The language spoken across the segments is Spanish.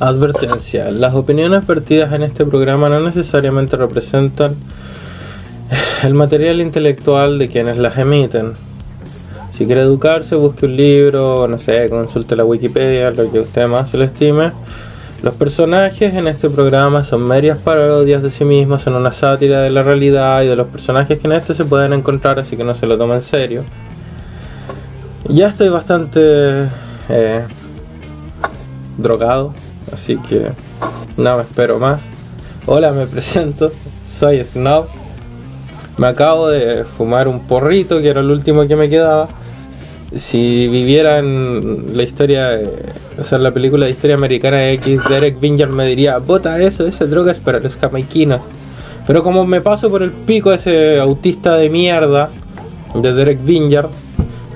Advertencia. Las opiniones vertidas en este programa no necesariamente representan el material intelectual de quienes las emiten. Si quiere educarse, busque un libro, no sé, consulte la Wikipedia, lo que usted más se lo estime. Los personajes en este programa son medias parodias de sí mismos, son una sátira de la realidad y de los personajes que en este se pueden encontrar, así que no se lo tomen en serio. Ya estoy bastante eh, drogado, así que no me espero más. Hola, me presento, soy Snob. Me acabo de fumar un porrito, que era el último que me quedaba. Si vivieran la historia, o sea, la película de historia americana X, Derek Vinger me diría, bota eso, esa droga es para los jamaiquinos. Pero como me paso por el pico ese autista de mierda de Derek Vinger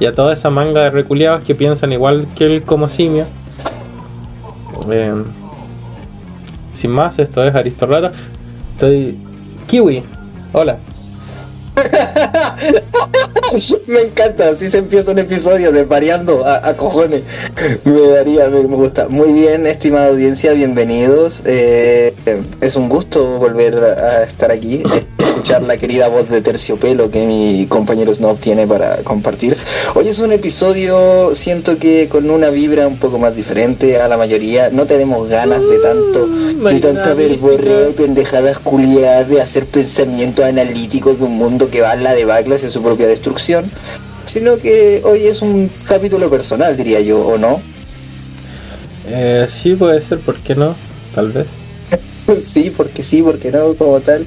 y a toda esa manga de reculeados que piensan igual que él como simio, eh, sin más, esto es Aristorrata. Estoy. Kiwi, hola. me encanta, así se empieza un episodio de variando a, cojones. Me daría, me, gusta. Muy bien, estimada audiencia, bienvenidos. Eh, es un gusto volver a estar aquí, escuchar la querida voz de terciopelo que mi compañero Snob tiene para compartir. Hoy es un episodio, siento que con una vibra un poco más diferente a la mayoría. No tenemos ganas de tanto, de tanta verborrea y pendejadas culiadas de hacer pensamientos analíticos de un mundo que va a la debacle hacia su propia destrucción, sino que hoy es un capítulo personal, diría yo, ¿o no? Eh, sí, puede ser, ¿por qué no? Tal vez. sí, porque sí, porque no, como tal.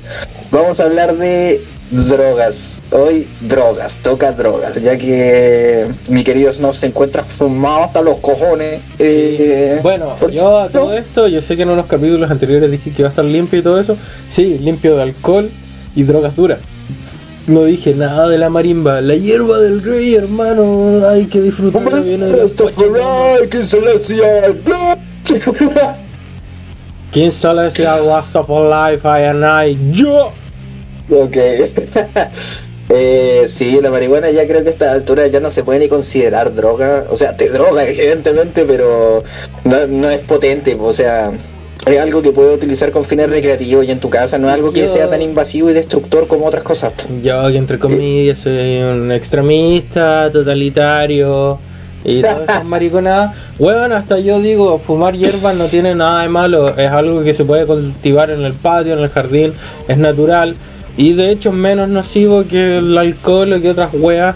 Vamos a hablar de drogas. Hoy drogas, toca drogas, ya que mi querido Snob se encuentra fumado hasta los cojones. Eh, bueno, yo a todo esto, yo sé que en unos capítulos anteriores dije que iba a estar limpio y todo eso. Sí, limpio de alcohol y drogas duras. No dije nada de la marimba, la hierba del rey, hermano, hay que disfrutar bien de ¿Quién? ¿Quién se le decía for Life, I and I? ¡Yo! Ok. eh, sí, la marihuana ya creo que a esta altura ya no se puede ni considerar droga. O sea, te droga, evidentemente, pero no, no es potente, o sea es algo que puedes utilizar con fines recreativos y en tu casa, no es algo que sea tan invasivo y destructor como otras cosas. Yo, que entre comillas, soy un extremista, totalitario y todas esas mariconadas. Bueno, hasta yo digo, fumar hierbas no tiene nada de malo, es algo que se puede cultivar en el patio, en el jardín, es natural y de hecho es menos nocivo que el alcohol o que otras weas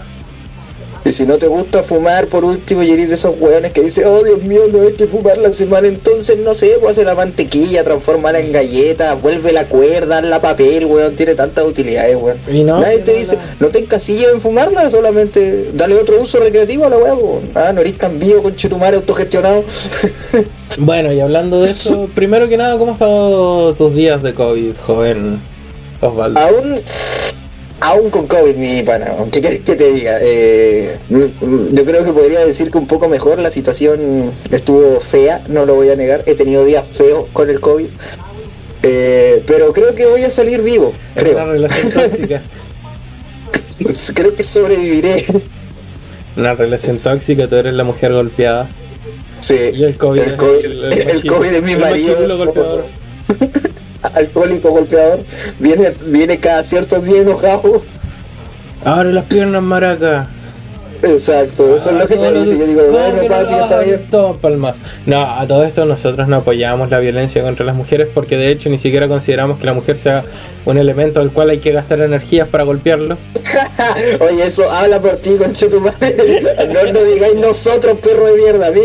y si no te gusta fumar, por último, y eres de esos hueones que dicen, oh Dios mío, no hay que fumar la semana, entonces no sé, pues hacer la mantequilla, transformarla en galleta, vuelve la cuerda, la papel, weón, tiene tantas utilidades, weón. Y no, Nadie te dice, no te encasilles en fumarla, solamente dale otro uso recreativo a la weón. Ah, no eres tan vivo con chetumare autogestionado. bueno, y hablando de eso, primero que nada, ¿cómo han estado tus días de COVID, joven Osvaldo? Aún aún con COVID, mi pana, ¿qué querés que te diga? Eh, yo creo que podría decir que un poco mejor, la situación estuvo fea, no lo voy a negar, he tenido días feos con el COVID, eh, pero creo que voy a salir vivo, creo. Una relación tóxica. creo que sobreviviré. Una relación tóxica, tú eres la mujer golpeada. Sí. Y el COVID, el COVID, el, COVID es mi marido. alcohólico golpeador, viene, viene cada ciertos días enojado. Abre las piernas, maraca. Exacto, eso es lo que te dice. Yo digo, bueno, papi, está bien. No, a todo esto nosotros no apoyamos la violencia contra las mujeres porque de hecho ni siquiera consideramos que la mujer sea un elemento al cual hay que gastar energías para golpearlo. Oye, eso habla por ti, conche tu madre. No nos digáis nosotros, perro de mierda, a mí.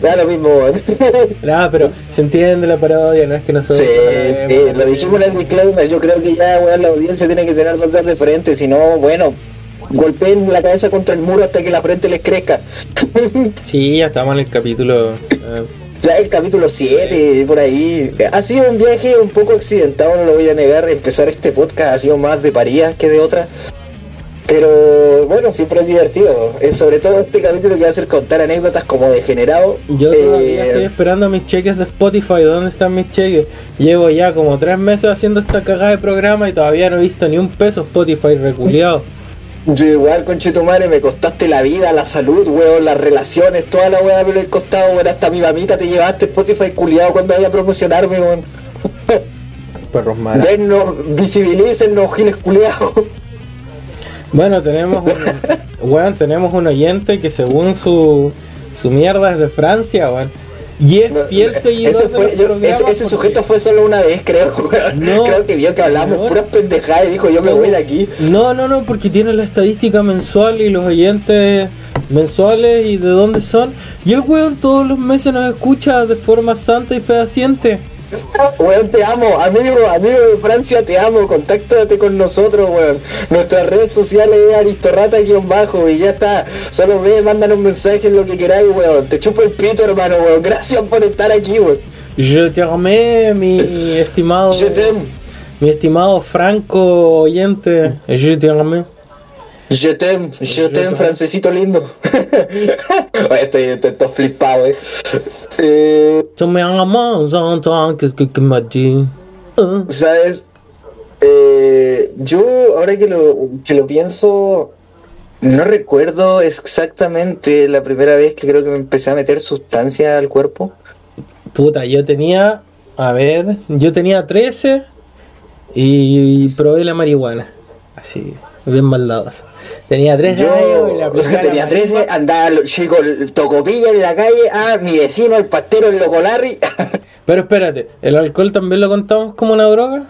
Da lo mismo, No, pero se entiende la parodia, no es que nosotros. Sí, sí, lo dijimos en el disclaimer. Yo creo que ya, weón, la audiencia tiene que tener saltar de frente, si no, bueno golpeen la cabeza contra el muro hasta que la frente les crezca. sí, ya estamos en el capítulo. Eh, ya el capítulo 7, por ahí. Ha sido un viaje un poco accidentado, no lo voy a negar. Empezar este podcast ha sido más de parías que de otra. Pero bueno, siempre es divertido. Eh, sobre todo este capítulo que va a ser contar anécdotas como degenerado. Yo todavía eh, estoy esperando mis cheques de Spotify. ¿Dónde están mis cheques? Llevo ya como tres meses haciendo esta cagada de programa y todavía no he visto ni un peso Spotify reculeado. Yo igual, conchetumare, me costaste la vida, la salud, weón, las relaciones, toda la weá me lo he costado, weón, hasta mi mamita te llevaste Spotify culiado cuando vaya a promocionarme, weón. Perros malos. Dennos, visibilícennos, giles culiados. Bueno, tenemos un, weón, tenemos un oyente que según su, su mierda es de Francia, weón. Y es fiel seguidor Ese, de fue- los yo- programas ese, ese porque- sujeto fue solo una vez, creo. No. creo que vio que hablamos No. puras pendejadas y dijo yo me voy de aquí. No, no, no, porque tiene la estadística mensual y los oyentes mensuales y de dónde son. Y el weón todos los meses nos escucha de forma santa y fehaciente. Weón, te amo, amigo, amigo de Francia, te amo, contáctate con nosotros, weón. Nuestras redes sociales es aristorrata-bajo y ya está. Solo ve, mándanos mensajes, lo que queráis, weón. Te chupo el pito, hermano, weón. Gracias por estar aquí, weón. Je amé, mi estimado. Je t'aime. Mi estimado Franco oyente. Je te amé. Je t'aime, je t'aime, t'aime. francesito lindo. Estoy, estoy flipado, eh. Eh. ¿Sabes? Eh, yo, ahora que lo, que lo pienso, no recuerdo exactamente la primera vez que creo que me empecé a meter sustancia al cuerpo. Puta, yo tenía. A ver, yo tenía 13 y probé la marihuana. Así, bien maldadoso. Tenía 13 años y la Yo apliqué a la tenía 13, marihuana. andaba el tocopilla en la calle, ah, mi vecino, el pastero, el loco Larry. Pero espérate, ¿el alcohol también lo contamos como una droga?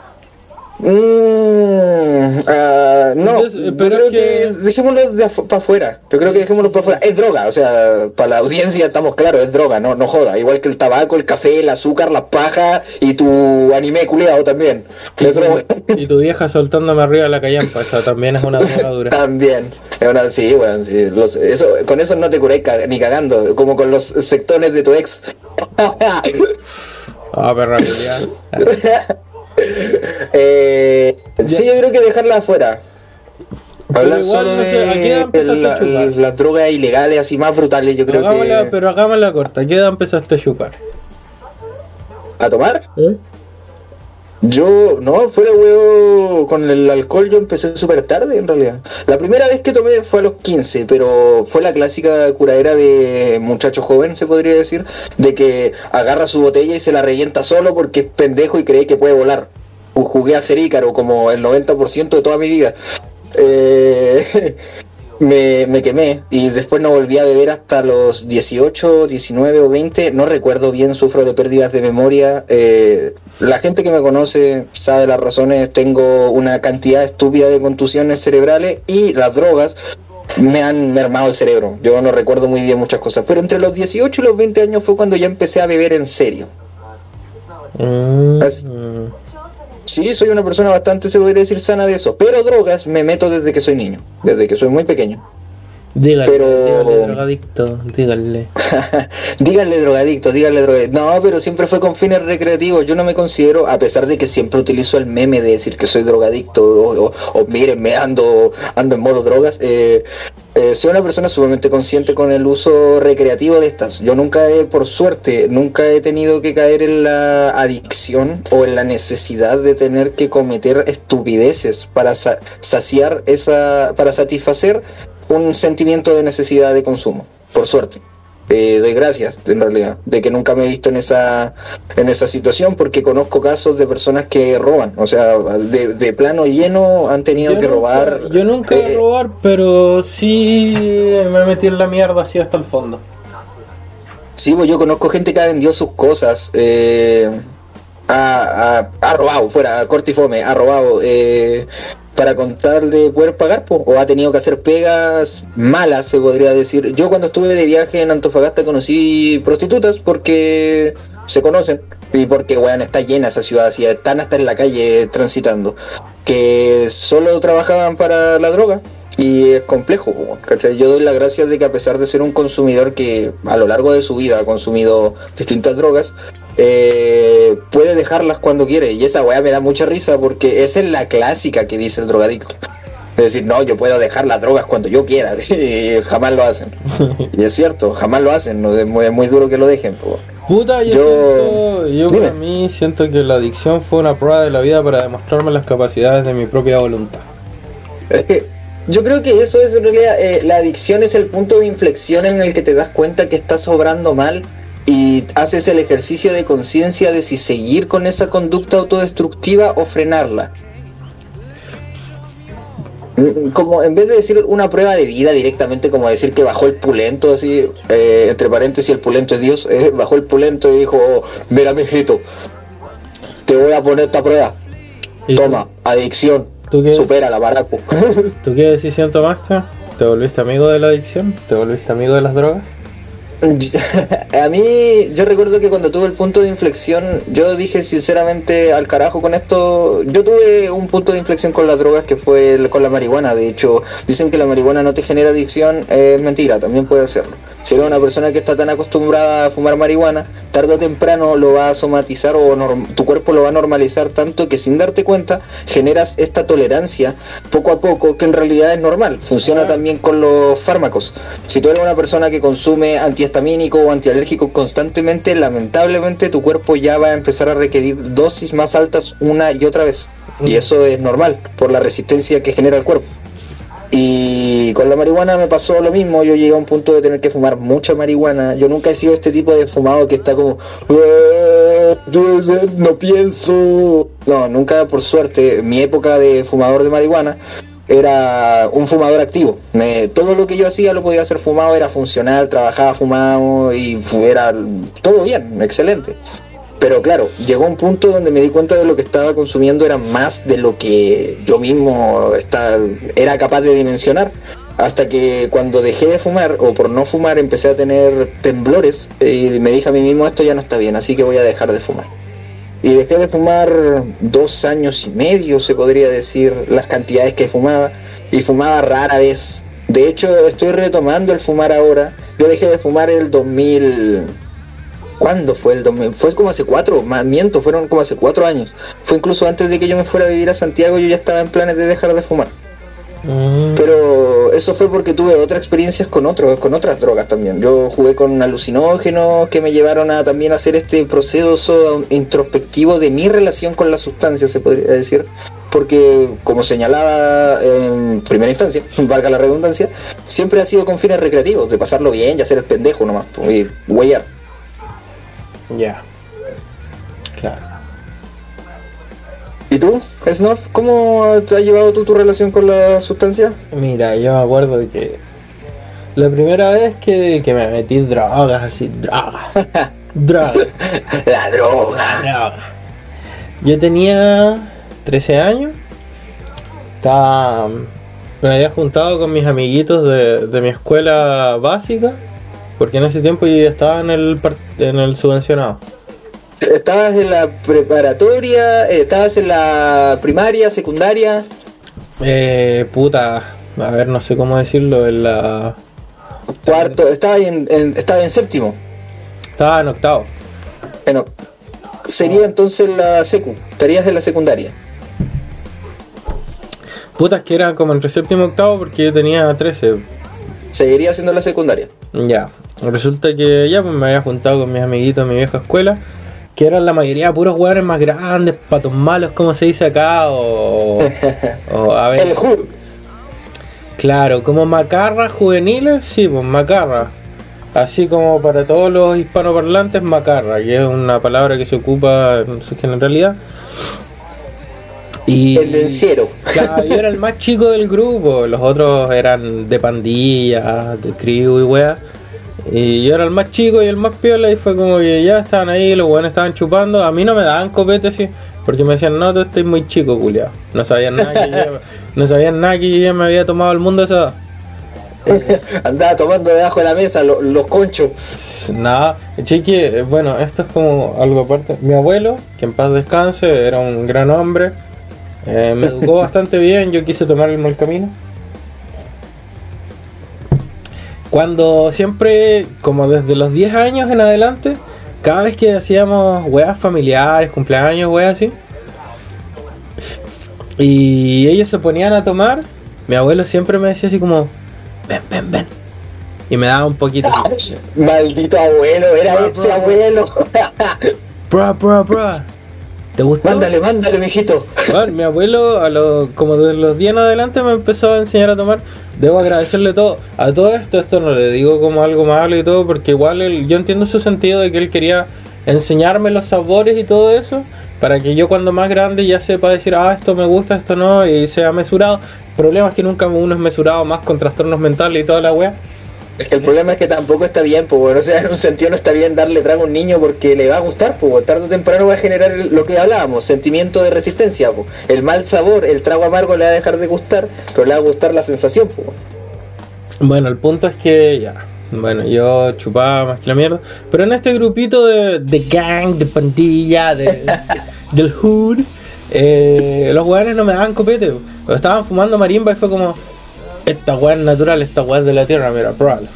Mm, ah, no, Entonces, eh, yo pero creo es que, que- dejémoslo de para afuera. Yo creo que dejémoslo para afuera. Es droga, o sea, para la audiencia estamos claros, es droga, no, no joda. Igual que el tabaco, el café, el azúcar, la paja y tu anime culiado también. Y tu vieja soltándome arriba de la callampa, esa también es una droga dura. También. Es una- sí, bueno, sí, los- eso, con eso no te curáis ni cagando, como con los sectores de tu ex. Ah, perra. eh, sí, yo creo que dejarla afuera. Hablar solo las drogas ilegales así más brutales, yo creo Hagámosla, que... pero hagámosla corta. ¿Qué edad empezaste a chupar? ¿A tomar? ¿Eh? Yo, no, fuera huevo, con el alcohol yo empecé súper tarde en realidad. La primera vez que tomé fue a los 15, pero fue la clásica curadera de muchacho joven, se podría decir, de que agarra su botella y se la revienta solo porque es pendejo y cree que puede volar. Ju- Jugué a ser Ícaro como el 90% de toda mi vida. Eh, me, me quemé y después no volví a beber hasta los 18, 19 o 20. No recuerdo bien, sufro de pérdidas de memoria. Eh, la gente que me conoce sabe las razones. Tengo una cantidad estúpida de contusiones cerebrales y las drogas me han mermado el cerebro. Yo no recuerdo muy bien muchas cosas. Pero entre los 18 y los 20 años fue cuando ya empecé a beber en serio. Mm. Sí, soy una persona bastante, se podría decir, sana de eso. Pero drogas me meto desde que soy niño. Desde que soy muy pequeño. Pero- dígale, drogadicto, dígale. díganle drogadicto, díganle drogadicto. No, pero siempre fue con fines recreativos. Yo no me considero, a pesar de que siempre utilizo el meme de decir que soy drogadicto o, o, o mírenme, ando, ando en modo drogas. eh, eh, soy una persona sumamente consciente con el uso recreativo de estas. Yo nunca he, por suerte, nunca he tenido que caer en la adicción o en la necesidad de tener que cometer estupideces para sa- saciar esa, para satisfacer un sentimiento de necesidad de consumo. Por suerte. Eh, doy gracias, en realidad, de que nunca me he visto en esa en esa situación porque conozco casos de personas que roban, o sea, de, de plano lleno han tenido Yo que nunca- robar. Yo nunca eh, he robar, pero sí me metí en la mierda así hasta el fondo. Sí, pues yo conozco gente que ha vendido sus cosas, eh, ha, ha- ha robado, fuera, corte y fome, ha robado eh, para contar de poder pagar, o ha tenido que hacer pegas malas, se podría decir. Yo cuando estuve de viaje en Antofagasta conocí prostitutas porque se conocen y porque, weón, está llena esa ciudad, así, están hasta en la calle transitando, que solo trabajaban para la droga. Y es complejo, ¿cachai? yo doy las gracias de que a pesar de ser un consumidor que a lo largo de su vida ha consumido distintas drogas, eh, puede dejarlas cuando quiere. Y esa weá me da mucha risa porque esa es la clásica que dice el drogadicto. Es decir, no, yo puedo dejar las drogas cuando yo quiera. Y jamás lo hacen. Y es cierto, jamás lo hacen. no, Es muy, muy duro que lo dejen. po. Puta, yo, Yo- siento, yo para mí siento que la adicción fue una prueba de la vida para demostrarme las capacidades de mi propia voluntad. Es que Yo creo que eso es en realidad, eh, la adicción es el punto de inflexión en el que te das cuenta que estás obrando mal y haces el ejercicio de conciencia de si seguir con esa conducta autodestructiva o frenarla. Mm, Como en vez de decir una prueba de vida directamente, como decir que bajó el pulento, así, eh, entre paréntesis, el pulento es Dios, eh, bajó el pulento y dijo: Mira, mijito, te voy a poner esta prueba. ¿Y Toma, adicción, ¿Tú qué? supera la baraco. ¿Tú qué decisión tomaste? ¿Te volviste amigo de la adicción? ¿Te volviste amigo de las drogas? A mí, yo recuerdo que cuando tuve el punto de inflexión, yo dije sinceramente al carajo con esto. Yo tuve un punto de inflexión con las drogas que fue el- con la marihuana. De hecho, dicen que la marihuana no te genera adicción. Es mentira, también puede hacerlo. Si eres una persona que está tan acostumbrada a fumar marihuana, tarde o temprano lo va a somatizar o tu cuerpo lo va a normalizar tanto que sin darte cuenta generas esta tolerancia poco a poco que en realidad es normal. Funciona también con los fármacos. Si tú eres una persona que consume antihistamínico o antialérgico constantemente, lamentablemente tu cuerpo ya va a empezar a requerir dosis más altas una y otra vez. Y eso es normal por la resistencia que genera el cuerpo. Y con la marihuana me pasó lo mismo, yo llegué a un punto de tener que fumar mucha marihuana. Yo nunca he sido este tipo de fumado que está como, "Eh, no pienso. No, nunca por suerte, mi época de fumador de marihuana era un fumador activo. Me- todo lo que yo hacía lo podía hacer fumado, era funcional, trabajaba fumado y era todo bien, excelente. Pero claro, llegó un punto donde me di cuenta de lo que estaba consumiendo era más de lo que yo mismo está- era capaz de dimensionar. Hasta que cuando dejé de fumar, o por no fumar, empecé a tener temblores y me dije a mí mismo, esto ya no está bien, así que voy a dejar de fumar. Y dejé de fumar dos años y medio, se podría decir, las cantidades que fumaba. Y fumaba rara vez. De hecho, estoy retomando el fumar ahora. Yo dejé de fumar el 2000... ¿Cuándo fue el 2000? Fue como hace cuatro, miento, fueron como hace cuatro años. Fue incluso antes de que yo me fuera a vivir a Santiago, yo ya estaba en planes de dejar de fumar. Mm, Pero eso fue porque tuve otras experiencias con otros, con otras drogas también. Yo jugué con alucinógenos que me llevaron a también hacer este proceso introspectivo de mi relación con la sustancia, se podría decir. Porque, como señalaba en primera instancia, valga la redundancia, siempre ha sido con fines recreativos, de pasarlo bien y hacer el pendejo nomás, y huellar. Ya. Claro. ¿Y tú, Snoff, cómo te ha llevado tú tu relación con la sustancia? Mira, yo me acuerdo de que la primera vez que, que me metí drogas, así, drogas, drogas, la droga. drogas. Yo tenía 13 años, estaba, me había juntado con mis amiguitos de, de mi escuela básica, porque en ese tiempo yo ya estaba en el, en el subvencionado. Estabas en la preparatoria, estabas en la primaria, secundaria. Eh, puta, a ver, no sé cómo decirlo, en la... Cuarto, estaba en, en- estaba en séptimo. Estaba en octavo. Bueno, sería entonces la secu, estarías en la secundaria. Putas que era como entre séptimo y octavo porque yo tenía 13. Seguiría siendo la secundaria. Ya, resulta que ya pues me había juntado con mis amiguitos de mi vieja escuela, que eran la mayoría puros hueones más grandes, patos malos, como se dice acá, o, o a ver, El claro, como macarras juveniles, sí, pues macarra. Así como para todos los hispanoparlantes, macarra, que es una palabra que se ocupa en su generalidad. Y, Tendenciero. Claro, yo era el más chico del grupo, los otros eran de pandilla, de crew y wea. Y yo era el más chico y el más piola y fue como que ya estaban ahí, los buenos estaban chupando. A mí no me daban copete así, porque me decían, no, tú estás muy chico, culiao. No sabían nada que yo, no sabían nada que yo ya me había tomado el mundo esa. Andaba tomando debajo de la mesa lo- los conchos. Nada, chiqui, bueno, esto es como algo aparte. Mi abuelo, que en paz descanse, era un gran hombre, eh, me educó bastante bien, yo quise tomar el mal camino. Cuando siempre, como desde los 10 años en adelante, cada vez que hacíamos weas familiares, cumpleaños, weas así, y ellos se ponían a tomar, mi abuelo siempre me decía así como, ven, ven, ven. Y me daba un poquito así. Maldito abuelo, era Bra, ese bra, abuelo. Bra, bra, bra. ¿Te gustó? Mándale, mándale, mijito. Bueno, mi abuelo, a lo, como de los días en adelante, me empezó a enseñar a tomar. Debo agradecerle todo. A todo esto, esto no le digo como algo malo y todo, porque igual él- yo entiendo su sentido de que él quería enseñarme los sabores y todo eso, para que yo cuando más grande ya sepa decir, ah, esto me gusta, esto no, y sea mesurado. El problema es que nunca uno es mesurado, más con trastornos mentales y toda la wea. Es que el problema es que tampoco está bien, pues, bueno, o sea, en un sentido no está bien darle trago a un niño porque le va a gustar, pues, tarde o temprano va a generar lo que hablábamos, sentimiento de resistencia, pues. El mal sabor, el trago amargo le va a dejar de gustar, pero le va a gustar la sensación, pues. Bueno, el punto es que ya. Bueno, yo chupaba más que la mierda. Pero en este grupito de, de gang, de pandilla, de, del hood, eh, los weones no me daban copete. Estaban fumando marimba y fue como: Esta weá es natural, esta weá es de la tierra, mira, pruébalo.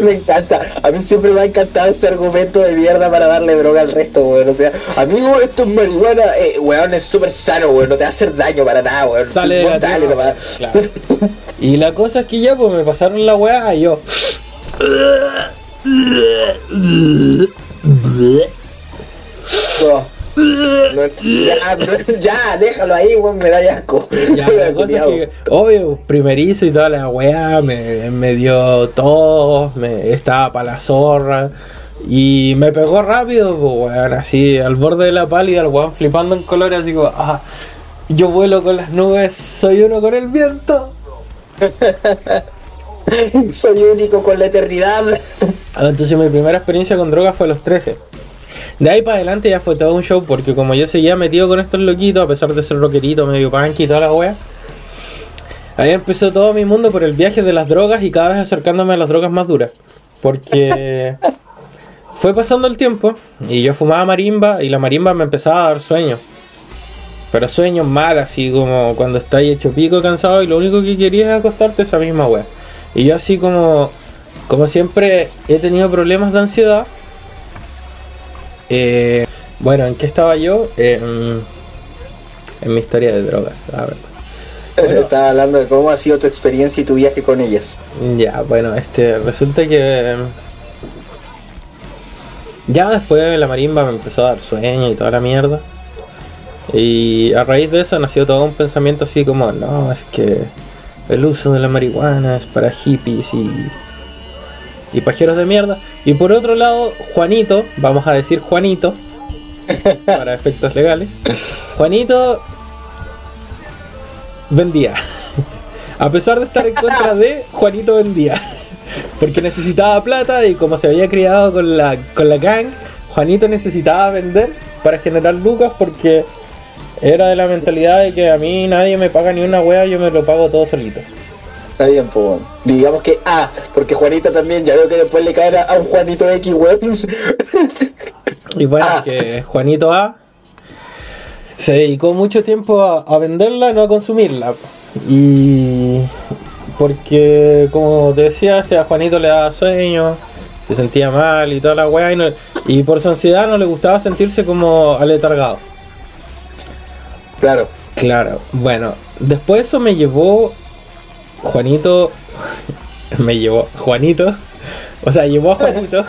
Me encanta, a mí siempre me ha encantado ese argumento de mierda para darle droga al resto, weón. O sea, amigo, esto es marihuana, eh, weón, es súper sano, weón, no te va a hacer daño para nada, weón. Sale de Vos la dale tierra. nomás. Claro. Y la cosa es que ya, pues me pasaron la weá y yo. No. No, ya, ya, déjalo ahí, weón, me da asco. Ya, la cosa es que, obvio, primerizo y toda la weá, me, me dio tos, me estaba para la zorra. Y me pegó rápido, pues weón, así al borde de la pálida, el weón flipando en colores, así como, ah, yo vuelo con las nubes, soy uno con el viento. Soy único con la eternidad. Ah, Entonces mi primera experiencia con drogas fue a los 13. De ahí para adelante ya fue todo un show porque como yo seguía metido con estos loquitos, a pesar de ser rockerito, medio punk y toda la wea, ahí empezó todo mi mundo por el viaje de las drogas y cada vez acercándome a las drogas más duras. Porque fue pasando el tiempo y yo fumaba marimba y la marimba me empezaba a dar sueños. Pero sueños mal, así como cuando estás hecho pico cansado y lo único que querías es acostarte esa misma wea. Y yo así como, como siempre he tenido problemas de ansiedad. Eh, bueno, ¿en qué estaba yo? Eh, en mi historia de drogas, la verdad. Estaba hablando de cómo ha sido tu experiencia y tu viaje con ellas. Ya, bueno, este, resulta que ya después la marimba me empezó a dar sueño y toda la mierda. Y a raíz de eso nació todo un pensamiento así como, no, es que el uso de la marihuana es para hippies y, y pajeros de mierda. Y por otro lado, Juanito, vamos a decir Juanito, para efectos legales, Juanito vendía. A pesar de estar en contra de, Juanito vendía. Porque necesitaba plata y como se había criado con la, con la gang, Juanito necesitaba vender para generar lucas porque era de la mentalidad de que a mí nadie me paga ni una wea, yo me lo pago todo solito. Está bien, pues. bueno. Digamos que A, porque Juanita también, ya veo que después le caerá a un Juanito X, weón. Y bueno, Ah. que Juanito A se dedicó mucho tiempo a, a venderla, no a consumirla. Y porque, como te decía, este a Juanito le daba sueño, se sentía mal y toda la weá, y, no- y por su ansiedad no le gustaba sentirse como aletargado. Claro. Claro, bueno, después eso me llevó Juanito, me llevó Juanito, o sea, llevó a Juanito.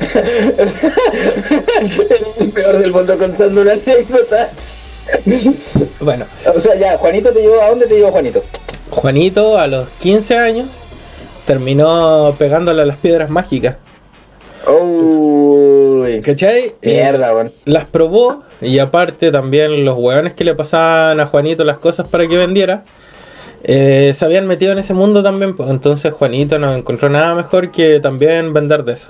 el peor del mundo contando una anécdota. Bueno, O sea, ya, Juanito te llevó, ¿a dónde te llevó Juanito? Juanito a los 15 años terminó pegándole a las piedras mágicas. Uy, ¿Cachai? Mierda, weón. las probó y aparte también los hueones que le pasaban a Juanito las cosas para que vendiera. Eh, se habían metido en ese mundo también, pues entonces Juanito no encontró nada mejor que también vender de eso.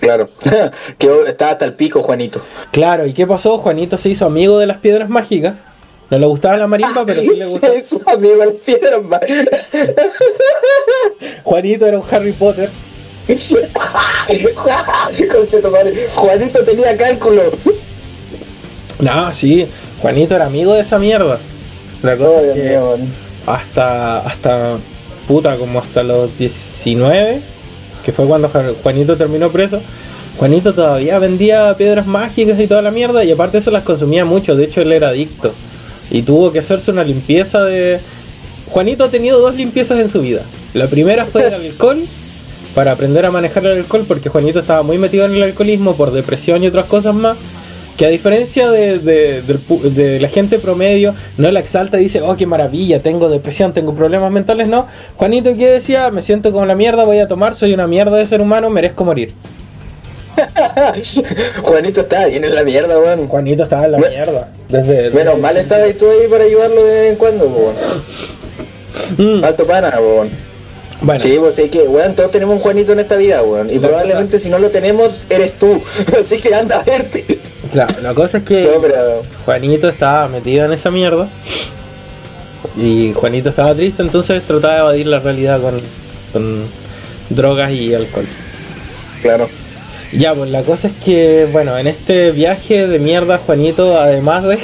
Claro. Quedó, estaba hasta el pico, Juanito. Claro, ¿y qué pasó? Juanito se hizo amigo de las piedras mágicas. No le gustaba la marimba, pero sí le gustaba. Se hizo amigo el piedra, ma. Juanito era un Harry Potter. Juanito tenía cálculo. No, sí, Juanito era amigo de esa mierda. La cosa Oh, Dios que mío. Hasta, hasta, puta, como hasta los 19, que fue cuando Ju- Juanito terminó preso, Juanito todavía vendía piedras mágicas y toda la mierda, y aparte eso las consumía mucho, de hecho él era adicto. Y tuvo que hacerse una limpieza de... Juanito ha tenido dos limpiezas en su vida. La primera fue el alcohol, para aprender a manejar el alcohol, porque Juanito estaba muy metido en el alcoholismo por depresión y otras cosas más. Que a diferencia de, de- la gente promedio, no la exalta y dice, oh, qué maravilla, tengo depresión, tengo problemas mentales, no. Juanito que decía, me siento como la mierda, voy a tomar, soy una mierda de ser humano, merezco morir. Juanito está bien en la mierda, weón. Juanito estaba en la Me- mierda. Desde, Menos mal estabas tú ahí para ayudarlo de vez en cuando, weón. Mm, Alto pana, weón. Bueno, Sí, pues es que, weón, todos tenemos un Juanito en esta vida, weón. Y La probablemente si no lo tenemos, eres tú. Así que anda a verte. claro, la cosa es que No, pero... Juanito estaba metido en esa mierda. Y Juanito estaba triste, entonces trataba de evadir la realidad con, con drogas y alcohol. Claro. Ya, pues la cosa es que, bueno, en este viaje de mierda, Juanito, además de,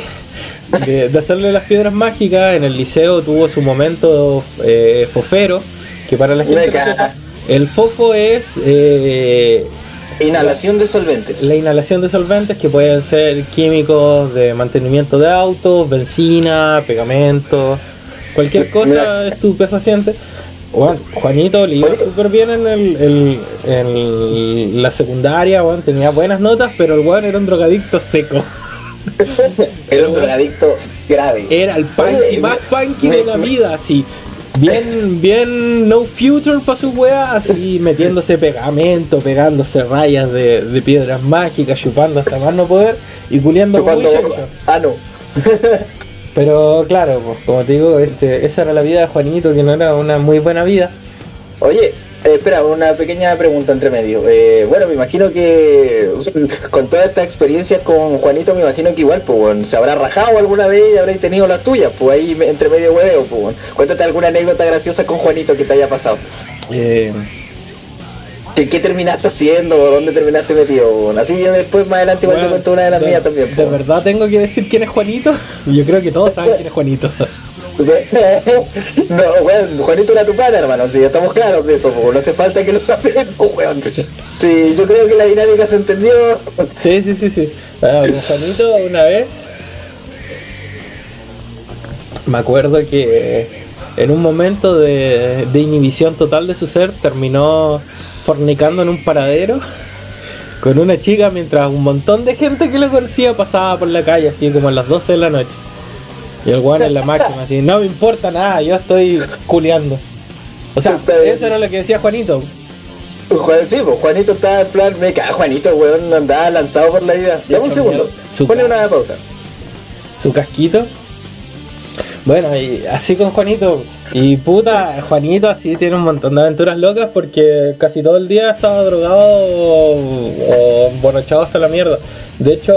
de, de hacerle las piedras mágicas, en el liceo tuvo su momento eh, fofero, que para la gente... El fofo es eh, Inhalación de solventes. la inhalación de solventes que pueden ser químicos de mantenimiento de autos, benzina, pegamento, cualquier cosa estupefaciente. Bueno, Juanito le iba súper bien en, el, el- en la secundaria, bueno, tenía buenas notas, pero el weón era un drogadicto seco. Era un drogadicto grave. Era el punky Oye, más punky me- de la me- vida, así. Bien, bien no future para su weá, así metiéndose pegamento, pegándose rayas de, de piedras mágicas, chupando hasta más no poder y culiando Chupando-. Ah, no. Pero claro, pues como te digo, este, esa era la vida de Juanito, que no era una muy buena vida. Oye, eh, espera, una pequeña pregunta entre medio. Eh, bueno, me imagino que con toda esta experiencia con Juanito, me imagino que igual, pues, se habrá rajado alguna vez y habréis tenido las tuyas, pues ahí entre medio hueveo, pues. Cuéntate alguna anécdota graciosa con Juanito que te haya pasado. Eh, ¿Qué, qué terminaste haciendo? ¿Dónde terminaste metido? Así yo después más adelante igual te cuento una de las de- mías también. ¿De pues. verdad tengo que decir quién es Juanito? Yo creo que todos saben quién es Juanito. no, weón, Juanito era tu pana, hermano, sí, estamos claros de eso, no hace falta que lo sabemos, weón. Sí, yo creo que la dinámica se entendió. Sí, sí, sí, sí. Ah, con Juanito una vez me acuerdo que en un momento de, de inhibición total de su ser terminó fornicando en un paradero con una chica mientras un montón de gente que lo conocía pasaba por la calle así como a las 12 de la noche. Y el weón en la máxima, así, no me importa nada, yo estoy culeando. O sea, eso era lo que decía Juanito. Juan, sí, pues Juanito estaba en plan, me caga Juanito, weón, andaba lanzado por la vida. Dame un segundo, pone una pausa. su casquito. Bueno, y así con Juanito. Y puta, Juanito así tiene un montón de aventuras locas porque casi todo el día estaba drogado o, o emborrachado hasta la mierda. De hecho,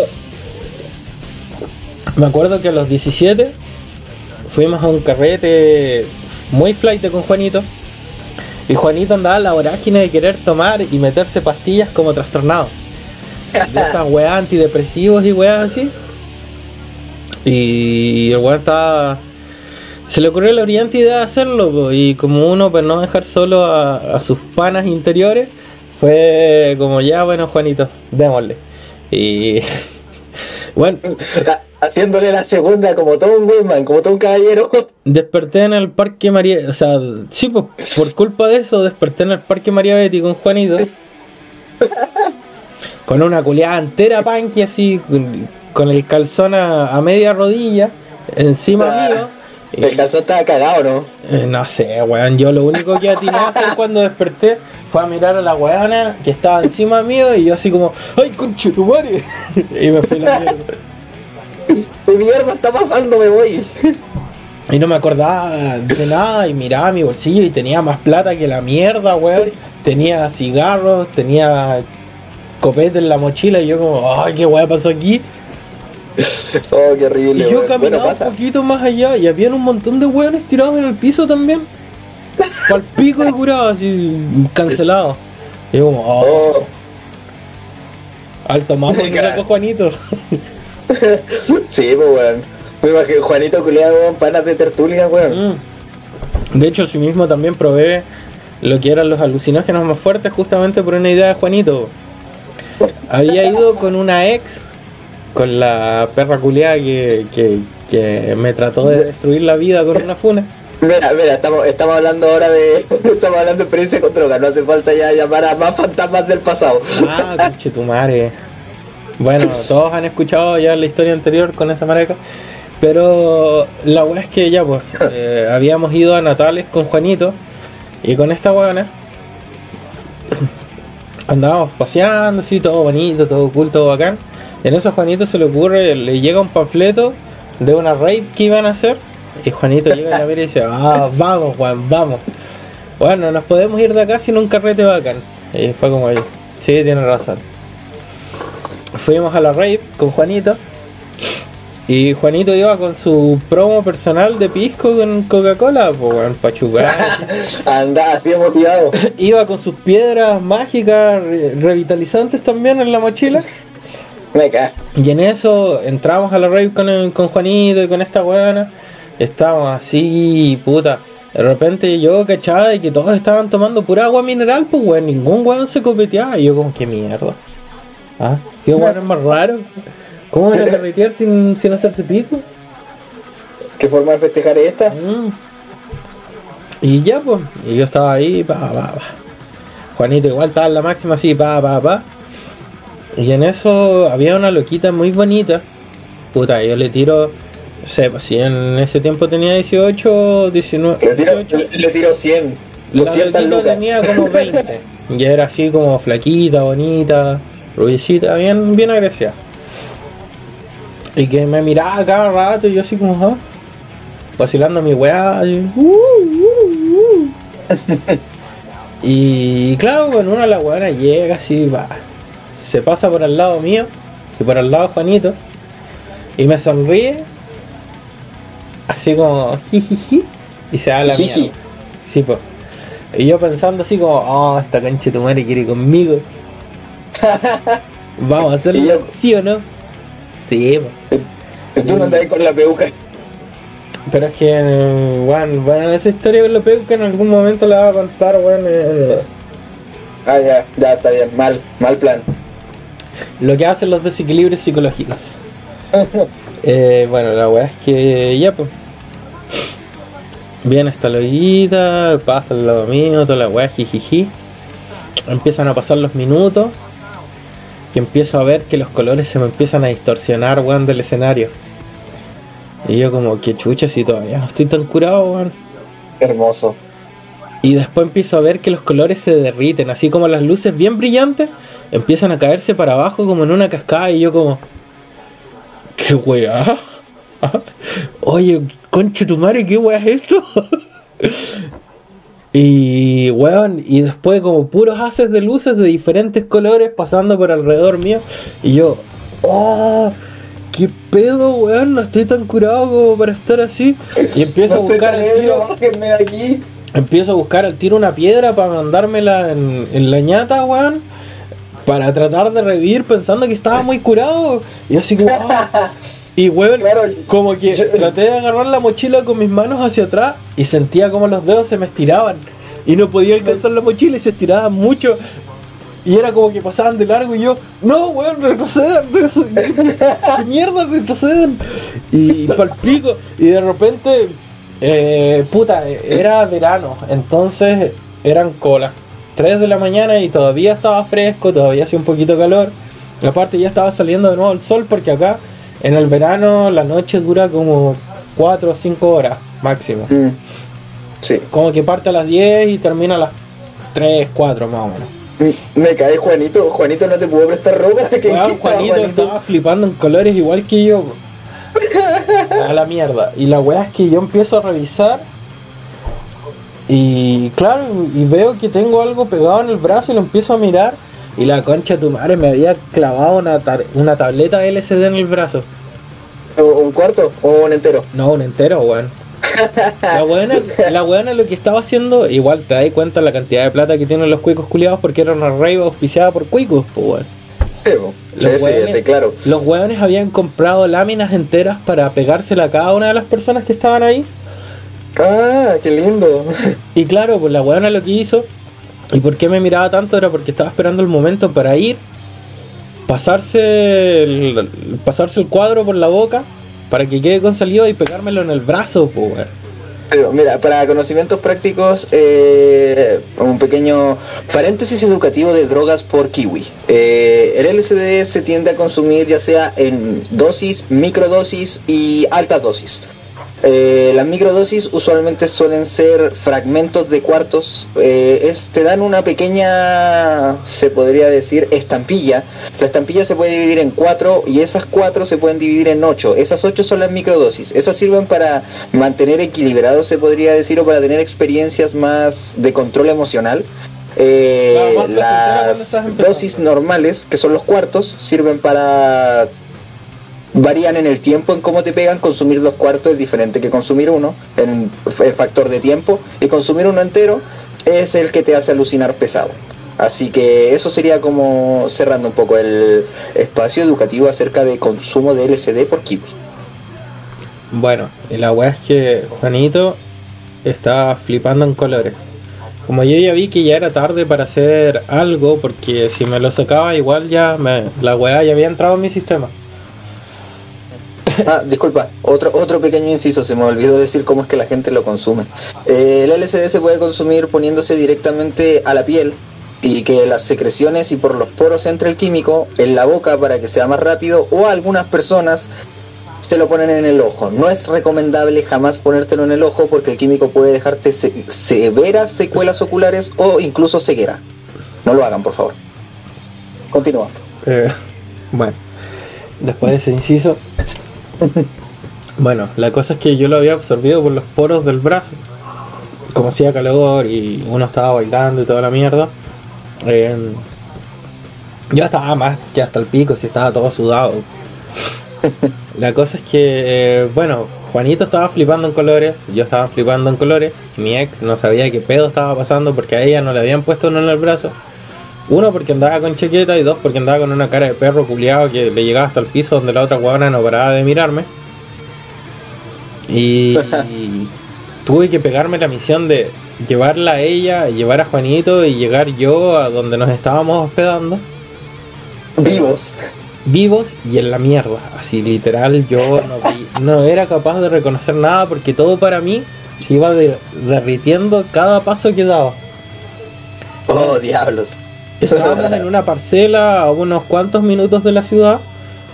me acuerdo que a los 17 fuimos a un carrete muy flight con Juanito. Y Juanito andaba en la vorágine de querer tomar y meterse pastillas como trastornado. De estas weas antidepresivos y weas así. Y el weón estaba. Se le ocurrió la brillante idea de hacerlo, po, y como uno, pues no dejar solo a, a sus panas interiores, fue como ya, bueno, Juanito, démosle. Y. bueno, Haciéndole la segunda como todo un weón, como todo un caballero. desperté en el Parque María. O sea, sí, pues por culpa de eso, desperté en el Parque María Betty con Juanito. Con una culeada entera panqui así, con, el calzón a, a media rodilla, encima Ah, mío. El calzón estaba cagado, ¿no? Eh, no sé, weón. Yo lo único que atiné a hacer cuando desperté fue a mirar a la weona que estaba encima mío y yo así como, ¡ay, conchetumare! y me fui la mierda. ¿Qué mierda está pasando? Me voy. Y no me acordaba de nada y miraba mi bolsillo y tenía más plata que la mierda, weón. Tenía cigarros, tenía copete en la mochila y yo como, ¡ay, qué weón pasó aquí! Oh, qué horrible. Y yo caminaba Bueno, un poquito más allá y había un montón de weones tirados en el piso también. Pal pico de curado, así, cancelado. Y yo como, oh, Oh, alto sacó Juanito. sí, pues, weón. Me imagino Juanito culeado, weón, panas de tertulia, weón. Mm. De hecho, sí mismo también probé lo que eran los alucinógenos más fuertes justamente por una idea de Juanito. Había ido con una ex, con la perra culeada que, que, que me trató de destruir la vida con una funa. Mira, mira, estamos, estamos hablando ahora de. Estamos hablando de experiencia con droga. No hace falta ya llamar a más fantasmas del pasado. Ah, conche tu madre. Bueno, todos han escuchado ya la historia anterior con esa mareca. Pero la weá es que ya pues eh, habíamos ido a Natales con Juanito y con esta weona andábamos paseando, así, todo bonito, todo cool, todo bacán. En eso a Juanito se le ocurre, le llega un panfleto de una rape que iban a hacer. Y Juanito llega a la mira y dice, ah, vamos Juan, vamos. Bueno, nos podemos ir de acá sin un carrete bacán. Y fue como, sí, tiene razón. Fuimos a la rape con Juanito. Y Juanito iba con su promo personal de pisco con Coca-Cola, pues bueno, pachugar. Anda, así motivado. iba con sus piedras mágicas re- revitalizantes también en la mochila. Cae. Y en eso entramos a la rave con, el- con Juanito y con esta weona. Estábamos así, puta. De repente yo cachaba de que todos estaban tomando pura agua mineral, pues weón, ningún weón se copeteaba. Y yo como, qué mierda. ¿Ah? ¿Qué es más raro? ¿Cómo van a carretear sin, sin hacerse pico? ¿Qué forma de festejar es esta? Mm. Y ya, pues, y yo estaba ahí, pa, pa, pa. Juanito igual estaba en la máxima así, pa, pa, pa. Y en eso había una loquita muy bonita. Puta, yo le tiro, no sé, si en ese tiempo tenía 18, 19, Le tiro, 18. le, le tiro 100. La 200 loquita tenía como 20. Y era así como flaquita, bonita, rubiecita, bien, bien agresiva. Y que me miraba cada rato y yo así como, ah, vacilando mi weá. así, uh, uh, uh. y claro, con una la weá llega así, va. Se pasa por al lado mío y por al lado de Juanito. Y me sonríe. Así como, jijiji. Y se da la mierda. Sí, pues. Y yo pensando así como, oh, esta cancha de tu madre quiere ir conmigo. Vamos a hacerlo, yo- ¿sí o no? Sí, pues. Tú no andas con la peuca. Pero es que, eh, bueno, bueno, esa historia con lo peor que en algún momento la va a contar, bueno, eh, Ah, ya, ya está bien. Mal, mal plan. lo que hacen los desequilibrios psicológicos. Eh, bueno, la weá es que ya, pues. Viene esta loguita, pasa al lado mío, toda la weá, jijiji. Empiezan a pasar los minutos. Y empiezo a ver que los colores se me empiezan a distorsionar, weón, del escenario. Y yo como, que chucha si todavía no estoy tan curado, weón. Hermoso. Y después empiezo a ver que los colores se derriten, así como las luces bien brillantes empiezan a caerse para abajo como en una cascada y yo como... ¿Qué weá? Oye, conche tu madre, ¿qué weá es esto? Y weón, y después como puros haces de luces de diferentes colores pasando por alrededor mío y yo... ¡Oh! ¿Qué pedo, weón? No estoy tan curado como para estar así. Y empiezo a No buscar el tiro. bájenme de aquí. Empiezo a buscar al tiro una piedra para mandármela en, en la ñata, weón. Para tratar de revivir pensando que estaba muy curado. Y así como. ah. Y weón, Claro, como que yo- traté de agarrar la mochila con mis manos hacia atrás y sentía como los dedos se me estiraban. Y no podía alcanzar la mochila y se estiraban mucho. Y era como que pasaban de largo y yo, no, weón, retrocedan, retrocedan. ¿Qué mierda retrocedan? Y palpico. Y de repente, eh, puta, era verano. Entonces eran como las 3 de la mañana y todavía estaba fresco, todavía hacía un poquito calor. Y aparte ya estaba saliendo de nuevo el sol porque acá en el verano la noche dura como 4 o 5 horas máximo. Mm. Sí. Como que parte a las 10 y termina a las 3, 4 más o menos. Mm, Me cae Juanito. Juanito no te pudo prestar ropa. ¿Qué Weón, quita, Juanito estaba flipando en colores igual que yo. A la mierda. Y la weá es que yo empiezo a revisar. Y claro, y veo que tengo algo pegado en el brazo y lo empiezo a mirar. Y la concha de tu madre me había clavado una, tar- una tableta LCD en el brazo. ¿O ¿Un cuarto o un entero? No, un entero, weón. La weona, la weona lo que estaba haciendo, igual te das cuenta la cantidad de plata que tienen los cuicos culiados porque era una rave auspiciada por cuicos, pues weón. Sí, sí, Los sí, hueones- estoy claro. Los hueones habían comprado láminas enteras para pegársela a cada una de las personas que estaban ahí. Ah, qué lindo. Y claro, pues la hueona lo que hizo, y por qué me miraba tanto era porque estaba esperando el momento para ir, pasarse el, pasarse el cuadro por la boca para que quede con saliva y pegármelo en el brazo, pues mira, para conocimientos prácticos, eh, un pequeño paréntesis educativo de drogas por kiwi. Eh, el LSD se tiende a consumir ya sea en dosis, microdosis y alta dosis. Eh, las microdosis usualmente suelen ser fragmentos de cuartos. Eh, es, te dan una pequeña, se podría decir, estampilla. La estampilla se puede dividir en cuatro y esas cuatro se pueden dividir en ocho. Esas ocho son las microdosis. Esas sirven para mantener equilibrado, se podría decir, o para tener experiencias más de control emocional. Eh, las dosis normales, que son los cuartos, sirven para varían en el tiempo en cómo te pegan. Consumir dos cuartos es diferente que consumir uno en el factor de tiempo. Y consumir uno entero es el que te hace alucinar pesado. Así que eso sería como cerrando un poco el espacio educativo acerca de consumo de LSD por kiwi. Bueno, la weá es que Juanito estaba flipando en colores. Como yo ya vi que ya era tarde para hacer algo, porque si me lo sacaba igual ya me, la weá ya había entrado en mi sistema. Ah, disculpa, otro, otro pequeño inciso, se me olvidó decir cómo es que la gente lo consume. Eh, el LSD se puede consumir poniéndose directamente a la piel y que las secreciones y por los poros entre el químico en la boca para que sea más rápido o algunas personas se lo ponen en el ojo. No es recomendable jamás ponértelo en el ojo porque el químico puede dejarte severas secuelas oculares o incluso ceguera. No lo hagan, por favor. Continúa. Eh, bueno, después de ese inciso, bueno, la cosa es que yo lo había absorbido por los poros del brazo. Como hacía calor y uno estaba bailando y toda la mierda. Eh, yo estaba más que hasta el pico, si estaba todo sudado. La cosa es que, eh, bueno, Juanito estaba flipando en colores, yo estaba flipando en colores, mi ex no sabía qué pedo estaba pasando porque a ella no le habían puesto uno en el brazo. Uno porque andaba con chaqueta y dos porque andaba con una cara de perro culiado que le llegaba hasta el piso donde la otra guabana no paraba de mirarme. Y, tuve que pegarme la misión de llevarla a ella, llevar a Juanito y llegar yo a donde nos estábamos hospedando. Vivos. Vivos y en la mierda. Así literal yo no, no era capaz de reconocer nada porque todo para mí se iba derritiendo cada paso que daba. Oh, diablos. Estábamos en una parcela a unos cuantos minutos de la ciudad,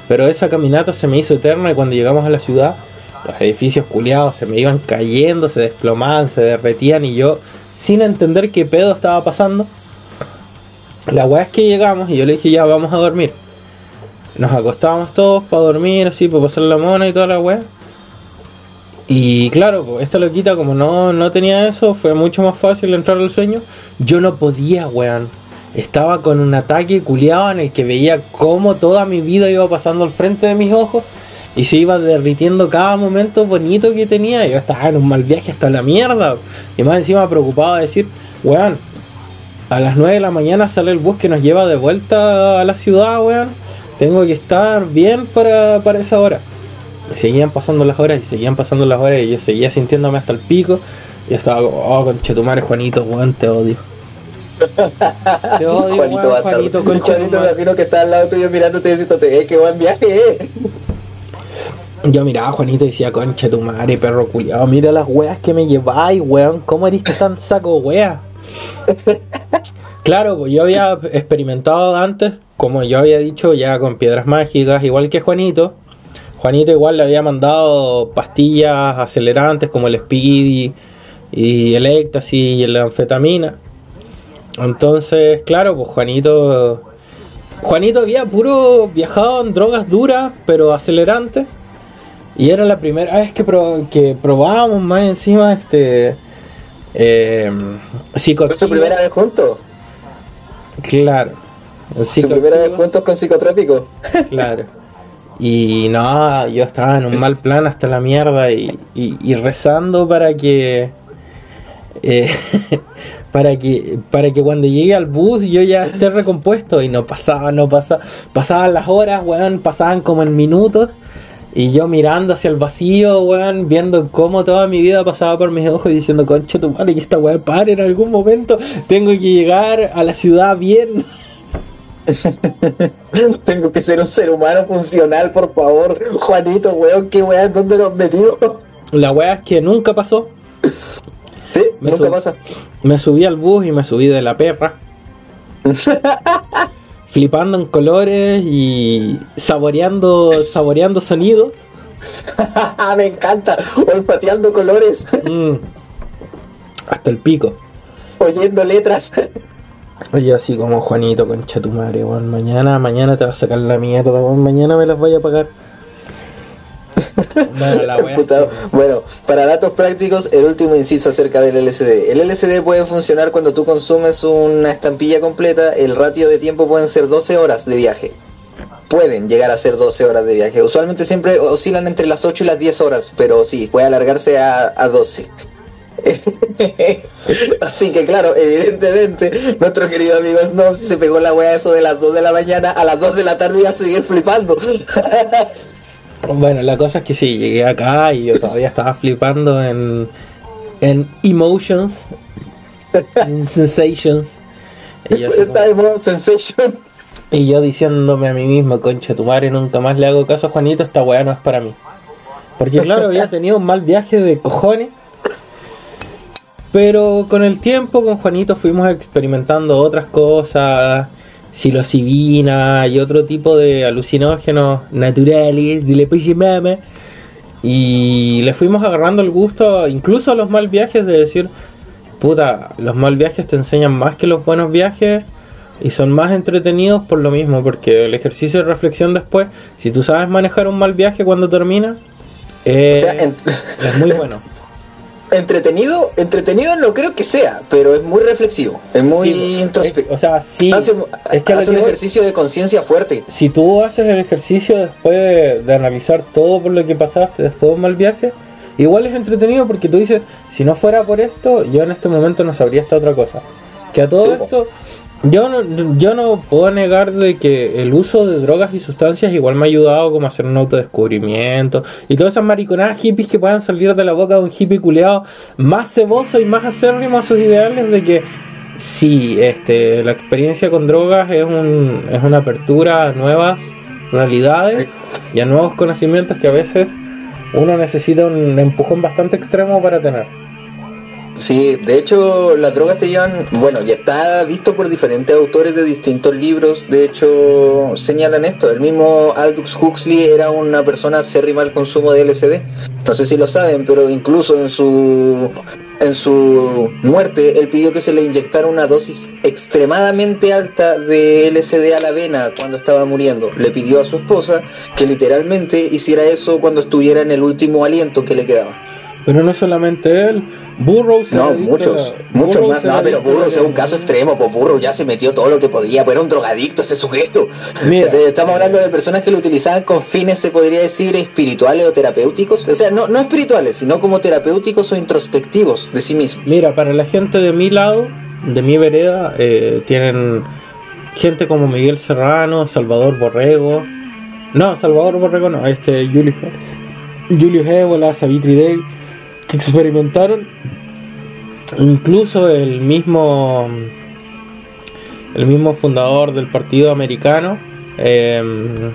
pero esa caminata se me hizo eterna y cuando llegamos a la ciudad, los edificios culiados se me iban cayendo, se desplomaban, se derretían y yo, sin entender qué pedo estaba pasando, la weá es que llegamos y yo le dije ya vamos a dormir. Nos acostábamos todos para dormir, así, para pasar la mona y toda la weá. Y claro, pues esta loquita como no, no tenía eso, fue mucho más fácil entrar al sueño. Yo no podía, weón estaba con un ataque culiado en el que veía cómo toda mi vida iba pasando al frente de mis ojos y se iba derritiendo cada momento bonito que tenía. Yo estaba en un mal viaje hasta la mierda. Y más encima preocupado de decir, weón, a las 9 de la mañana sale el bus que nos lleva de vuelta a la ciudad, weón. Tengo que estar bien para, para esa hora. Y seguían pasando las horas y seguían pasando las horas y yo seguía sintiéndome hasta el pico. Y yo estaba como, oh, conchetumare, Juanito, weón, te odio. Yo Juanito, weón, Juanito, con Juanito me imagino que está al lado tuyo mirándote y diciéndote, eh, qué buen viaje, eh. Yo miraba a Juanito y decía, concha tu madre, perro culiado, mira las weas que me lleváis, weón, ¿cómo eres tan saco wea? claro, pues yo había experimentado antes, como yo había dicho, ya con piedras mágicas, igual que Juanito. Juanito igual le había mandado pastillas acelerantes como el Speedy y el Ecstasy y la anfetamina. Entonces, claro, pues Juanito. Juanito había puro viajado en drogas duras, pero acelerantes. Y era la primera vez que, que probábamos más encima este. Eh, ¿Fue su primera vez juntos? Claro. ¿Su primera vez juntos con psicotrópico? claro. Y no, yo estaba en un mal plan hasta la mierda y, y rezando para que. Eh, para que para que cuando llegue al bus yo ya esté recompuesto y no pasaba, no pasaba, pasaban las horas, weón, pasaban como en minutos y yo mirando hacia el vacío, weón, viendo cómo toda mi vida pasaba por mis ojos y diciendo, concha tu madre, que esta weón pare en algún momento, tengo que llegar a la ciudad bien. tengo que ser un ser humano funcional, por favor. Juanito, weón, qué weón, ¿dónde nos metimos? La weá es que nunca pasó. Sí, Me nunca pasa. Me subí al bus y me subí de la perra. flipando en colores y saboreando, saboreando sonidos. Me encanta. Olfateando colores, Mm. Hasta el pico. oyendo letras. Oye, así como Juanito, concha tu madre, weón. Mañana, mañana te vas a sacar la mierda, weón. Mañana me las voy a pagar. Bueno, la para datos prácticos, el último inciso acerca del LCD. El LCD puede funcionar cuando tú consumes una estampilla completa, el ratio de tiempo pueden ser 12 horas de viaje. Pueden llegar a ser 12 horas de viaje. Usualmente siempre oscilan entre las 8 y las 10 horas, pero sí, puede alargarse a, a 12. Así que claro, evidentemente, nuestro querido amigo Snob se pegó la wea eso de las 2 de la mañana, a las 2 de la tarde iba a seguir flipando. Bueno, la cosa es que sí, llegué acá y yo todavía estaba flipando en, en emotions, en sensations. Y yo, como- sensation. y yo diciéndome a mí mismo, concha tu madre, nunca más le hago caso a Juanito, esta weá no es para mí. Porque claro, había tenido un mal viaje de cojones. Pero con el tiempo, con Juanito fuimos experimentando otras cosas, psilocibina y otro tipo de alucinógenos naturales, de la. Y le fuimos agarrando el gusto, incluso a los mal viajes, de decir, puta, los mal viajes te enseñan más que los buenos viajes y son más entretenidos por lo mismo, porque el ejercicio de reflexión después, si tú sabes manejar un mal viaje cuando termina, eh, O sea, en- es muy bueno. Entretenido, entretenido no creo que sea, pero es muy reflexivo, es muy Sí, introspectivo. o sea, sí, hace es que hace que un voy- ejercicio de conciencia fuerte. si tú haces el ejercicio después de, de analizar todo por lo que pasaste después de un mal viaje, igual es entretenido porque tú dices, si no fuera por esto, yo en este momento no sabría esta otra cosa. Que a todo Sí, esto, yo no, yo no puedo negar de que el uso de drogas y sustancias igual me ha ayudado como a hacer un autodescubrimiento y todas esas mariconadas hippies que puedan salir de la boca de un hippie culeado más ceboso y más acérrimo a sus ideales de que Sí, este, la experiencia con drogas es, un, es una apertura a nuevas realidades y a nuevos conocimientos que a veces uno necesita un empujón bastante extremo para tener. Sí, de hecho las drogas te llevan, bueno, ya está visto por diferentes autores de distintos libros, de hecho señalan esto, el mismo Aldous Huxley era una persona acérrima al consumo de LSD, no sé si lo saben, pero incluso en su en su muerte él pidió que se le inyectara una dosis extremadamente alta de LSD a la vena cuando estaba muriendo, le pidió a su esposa que literalmente hiciera eso cuando estuviera en el último aliento que le quedaba. Pero no solamente él, Burroughs No, muchos, la- muchos Burroughs más. No, pero adicto a la Burro es un caso extremo, pues Burro ya se metió todo lo que podía, pues era un drogadicto ese sujeto. Mira. Entonces, estamos hablando de personas que lo utilizaban con fines, se podría decir, espirituales o terapéuticos. O sea, no, no espirituales, sino como terapéuticos o introspectivos de sí mismos. Mira, para la gente de mi lado, de mi vereda, eh, tienen gente como Miguel Serrano, Salvador Borrego. No, Salvador Borrego no, este Julius, Julius Ébola, Savitri Day, que experimentaron incluso el mismo el mismo fundador del partido americano eh,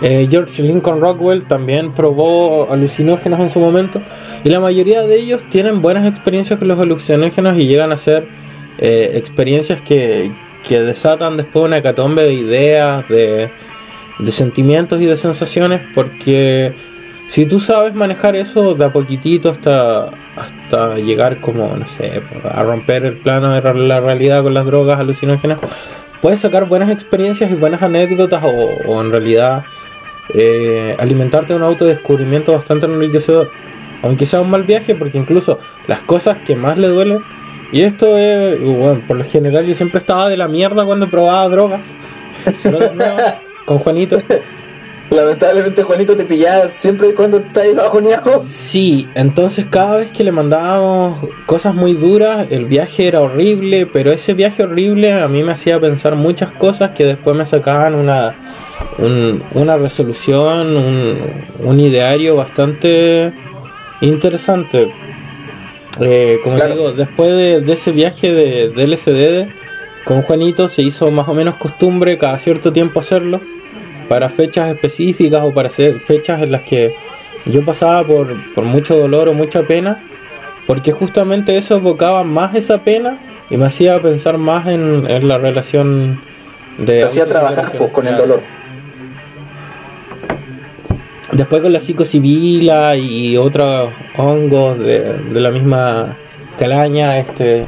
eh, George Lincoln Rockwell también probó alucinógenos en su momento y la mayoría de ellos tienen buenas experiencias con los alucinógenos y llegan a ser eh, experiencias que, que desatan después una hecatombe de ideas, de, de sentimientos y de sensaciones porque si tú sabes manejar eso de a poquitito hasta, hasta llegar como, no sé, a romper el plano de la realidad con las drogas alucinógenas, puedes sacar buenas experiencias y buenas anécdotas o, en realidad eh, alimentarte de un autodescubrimiento bastante enriquecedor. Aunque sea un mal viaje, porque incluso las cosas que más le duelen, y esto es, bueno, por lo general yo siempre estaba de la mierda cuando probaba drogas. De nuevo, con Juanito. Lamentablemente, Juanito, te pillaba siempre cuando estás bajoneado. Sí, entonces cada vez que le mandábamos cosas muy duras, el viaje era horrible, pero ese viaje horrible a mí me hacía pensar muchas cosas que después me sacaban una, un- una resolución, un, un ideario bastante interesante. Eh, como Claro. digo, después de, de ese viaje de, de con Juanito se hizo más o menos costumbre cada cierto tiempo hacerlo para fechas específicas o para fechas en las que yo pasaba por, por mucho dolor o mucha pena, porque justamente eso evocaba más esa pena y me hacía pensar más en, en la relación de... Te hacía trabajar pues, con el dolor. Después con la psicosibila y otros hongos de, de la misma calaña, este,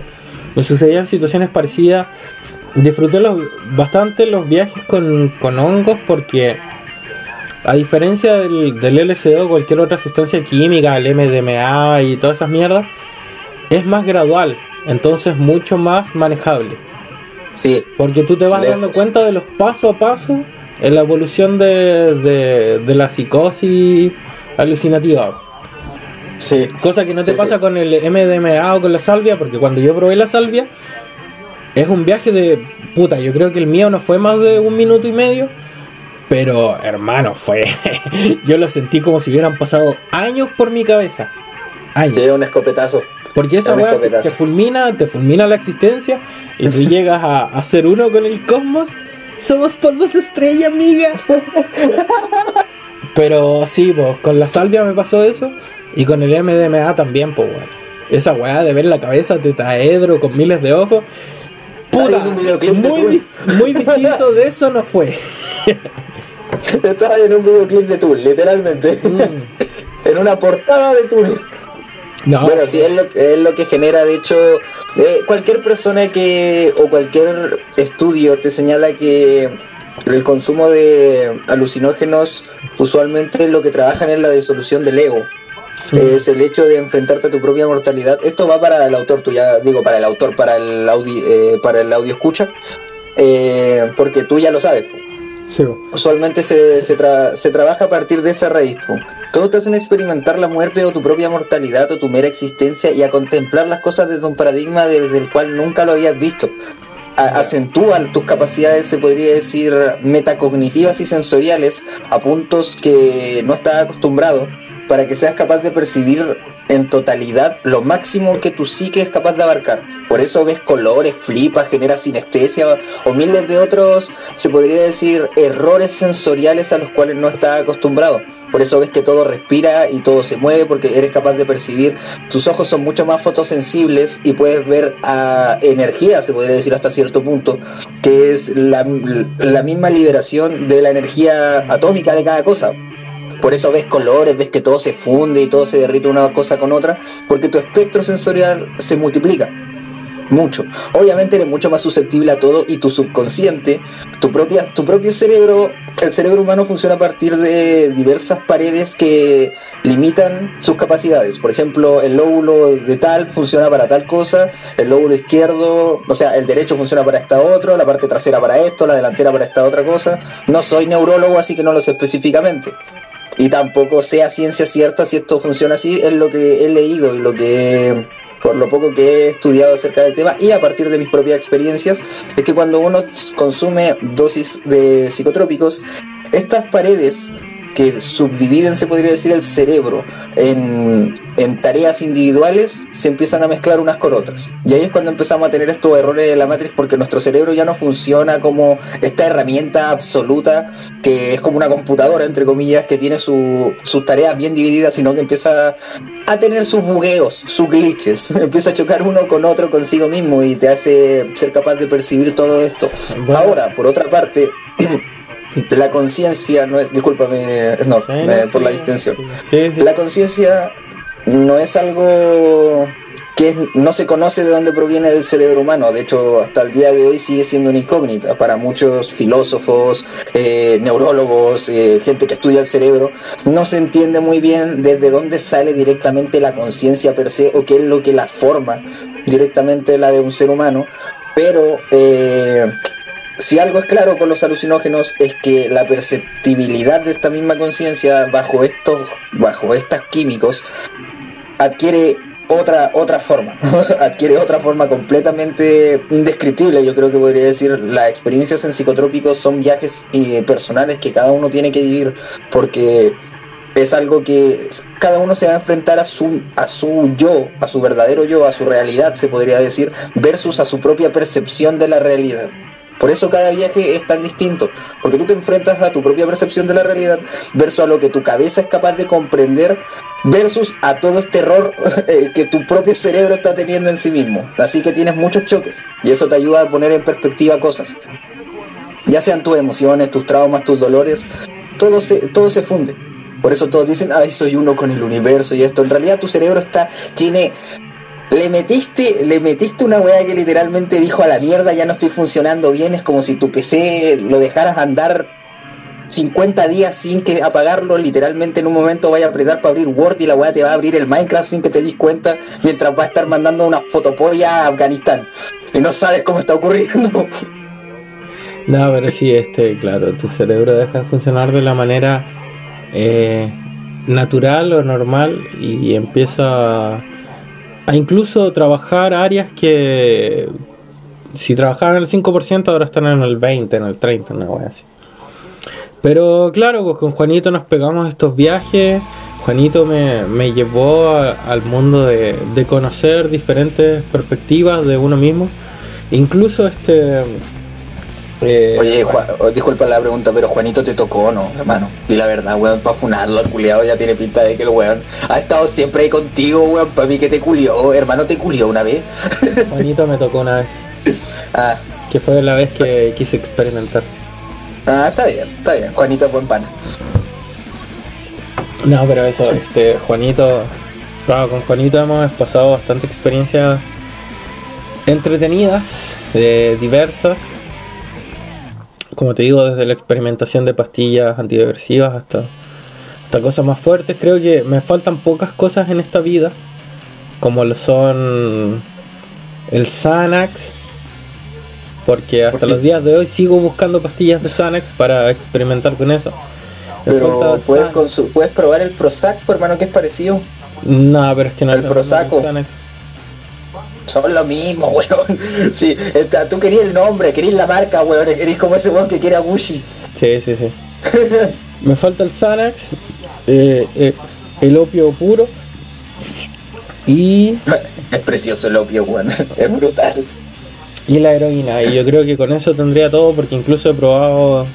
me sucedían situaciones parecidas. Disfruté los, bastante los viajes con, con hongos porque a diferencia del, del LSD o cualquier otra sustancia química, el MDMA y todas esas mierdas, es más gradual, entonces mucho más manejable. Sí. Porque tú te vas Lejos. dando cuenta de los paso a paso en la evolución de, de, de la psicosis alucinativa. Sí. Cosa que no te Sí, pasa sí. con el MDMA o con la salvia, porque cuando yo probé la salvia, es un viaje de puta. Yo creo que el mío no fue más de un minuto y medio, pero hermano, fue. yo lo sentí como si hubieran pasado años por mi cabeza. Años. Sí, un escopetazo. Porque esa weá te fulmina, te fulmina la existencia y tú llegas a, a ser uno con el cosmos. Somos polvos de estrella, amiga. Pero sí, pues con la salvia me pasó eso y con el MDMA también, pues weón. Esa weá de ver la cabeza tetraedro con miles de ojos. Puta, muy, muy distinto de eso no fue. Estaba en un videoclip de Tool, literalmente. Mm. en una portada de Tool. No, Bueno, sí, es lo, es lo que genera, de hecho, eh, cualquier persona que, o cualquier estudio te señala que el consumo de alucinógenos usualmente lo que trabajan es la disolución del ego. Sí. Es el hecho de enfrentarte a tu propia mortalidad. Esto va para el autor, tú ya digo, para el autor, para el audio, para el audio escucha, eh, porque tú ya lo sabes. sí. Usualmente se, se, tra- se trabaja a partir de esa raíz. po. Todos te hacen experimentar la muerte o tu propia mortalidad o tu mera existencia y a contemplar las cosas desde un paradigma desde el cual nunca lo habías visto. A- acentúan tus capacidades, se podría decir, metacognitivas y sensoriales a puntos que no estás acostumbrado para que seas capaz de percibir en totalidad lo máximo que tu psique es capaz de abarcar. Por eso ves colores, flipas, generas sinestesia o, miles de otros, se podría decir, errores sensoriales a los cuales no estás acostumbrado. Por eso ves que todo respira y todo se mueve porque eres capaz de percibir. Tus ojos son mucho más fotosensibles y puedes ver a energía, se podría decir hasta cierto punto, que es la, la misma liberación de la energía atómica de cada cosa. Por eso ves colores, ves que todo se funde y todo se derrite una cosa con otra, porque tu espectro sensorial se multiplica mucho. Obviamente eres mucho más susceptible a todo y tu subconsciente, tu propia, tu propio cerebro, el cerebro humano funciona a partir de diversas paredes que limitan sus capacidades. Por ejemplo, el lóbulo de tal funciona para tal cosa, el lóbulo izquierdo, o sea, el derecho funciona para esta otro, la parte trasera para esto, la delantera para esta otra cosa. No soy neurólogo, así que no lo sé específicamente y tampoco sea ciencia cierta si esto funciona así, es lo que he leído y lo que por lo poco que he estudiado acerca del tema y a partir de mis propias experiencias, es que cuando uno consume dosis de psicotrópicos, estas paredes que subdividen, se podría decir, el cerebro en, en tareas individuales, se empiezan a mezclar unas con otras. Y ahí es cuando empezamos a tener estos errores de la matriz, porque nuestro cerebro ya no funciona como esta herramienta absoluta, que es como una computadora, entre comillas, que tiene su- sus tareas bien divididas, sino que empieza a tener sus bugueos, sus glitches. empieza a chocar uno con otro consigo mismo y te hace ser capaz de percibir todo esto. Bueno. Ahora, por otra parte, la conciencia no es, discúlpame, no, Sí, no, por la sí, sí. La conciencia no es algo que es- no se conoce de dónde proviene del cerebro humano. De hecho, hasta el día de hoy sigue siendo una incógnita para muchos filósofos, eh, neurólogos, eh, gente que estudia el cerebro. No se entiende muy bien desde dónde sale directamente la conciencia per se o qué es lo que la forma directamente la de un ser humano. Pero eh, si algo es claro con los alucinógenos es que la perceptibilidad de esta misma conciencia bajo estos bajo estos químicos adquiere otra otra forma adquiere otra forma completamente indescriptible. Yo creo que podría decir las experiencias en psicotrópicos son viajes eh, personales que cada uno tiene que vivir porque es algo que cada uno se va a enfrentar a su a su yo a su verdadero yo a su realidad se podría decir versus a su propia percepción de la realidad Por eso cada viaje es tan distinto, porque tú te enfrentas a tu propia percepción de la realidad versus a lo que tu cabeza es capaz de comprender versus a todo este error eh, que tu propio cerebro está teniendo en sí mismo. Así que tienes muchos choques y eso te ayuda a poner en perspectiva cosas. Ya sean tus emociones, tus traumas, tus dolores, todo se, todo se funde. Por eso todos dicen, ay, soy uno con el universo y esto. En realidad tu cerebro está, tiene le metiste, le metiste una weá que literalmente dijo a la mierda, ya no estoy funcionando bien, es como si tu PC lo dejaras andar 50 días sin que apagarlo, literalmente en un momento vaya a apretar para abrir Word y la weá te va a abrir el Minecraft sin que te des cuenta, mientras va a estar mandando una fotopolla a Afganistán. Y no sabes cómo está ocurriendo. No, pero sí, este, claro, tu cerebro deja de funcionar de la manera eh, natural o normal y empieza a incluso trabajar áreas que si trabajaban el 5% ahora están en el 20, en el 30, una wea así. Pero claro, pues con Juanito nos pegamos estos viajes. Juanito me, llevó al mundo de, de, conocer diferentes perspectivas de uno mismo. Incluso este eh, Oye, Juan, oh, disculpa la pregunta, pero Juanito te tocó o no, hermano. Di la verdad, weón, para funarlo al culiado ya tiene pinta de que el weón ha estado siempre ahí contigo, weón, para mí que te culió, hermano, te culió una vez. Juanito me tocó una vez. Ah. Que fue la vez que quise experimentar. Ah, está bien, está bien, Juanito es buen pana. No, pero eso, este, Juanito, claro, con Juanito hemos pasado bastante experiencias entretenidas, eh, diversas como te digo, desde la experimentación de pastillas antidepresivas hasta, hasta cosas más fuertes. Creo que me faltan pocas cosas en esta vida, como lo son el Xanax, porque hasta los días de hoy sigo buscando pastillas de Xanax para experimentar con eso. Pero puedes, puedes probar el Prozac, hermano, que es parecido. No, pero es que no el Prozaco son lo mismo, weón. Sí, tú querías el nombre, querías la marca, weón. Eres como ese weón que quiere a Gucci. Sí, sí, sí. Me falta el Xanax, eh, eh, el opio puro y... Es precioso el opio, weón. Es brutal. Y la heroína. Y yo creo que con eso tendría todo porque incluso he probado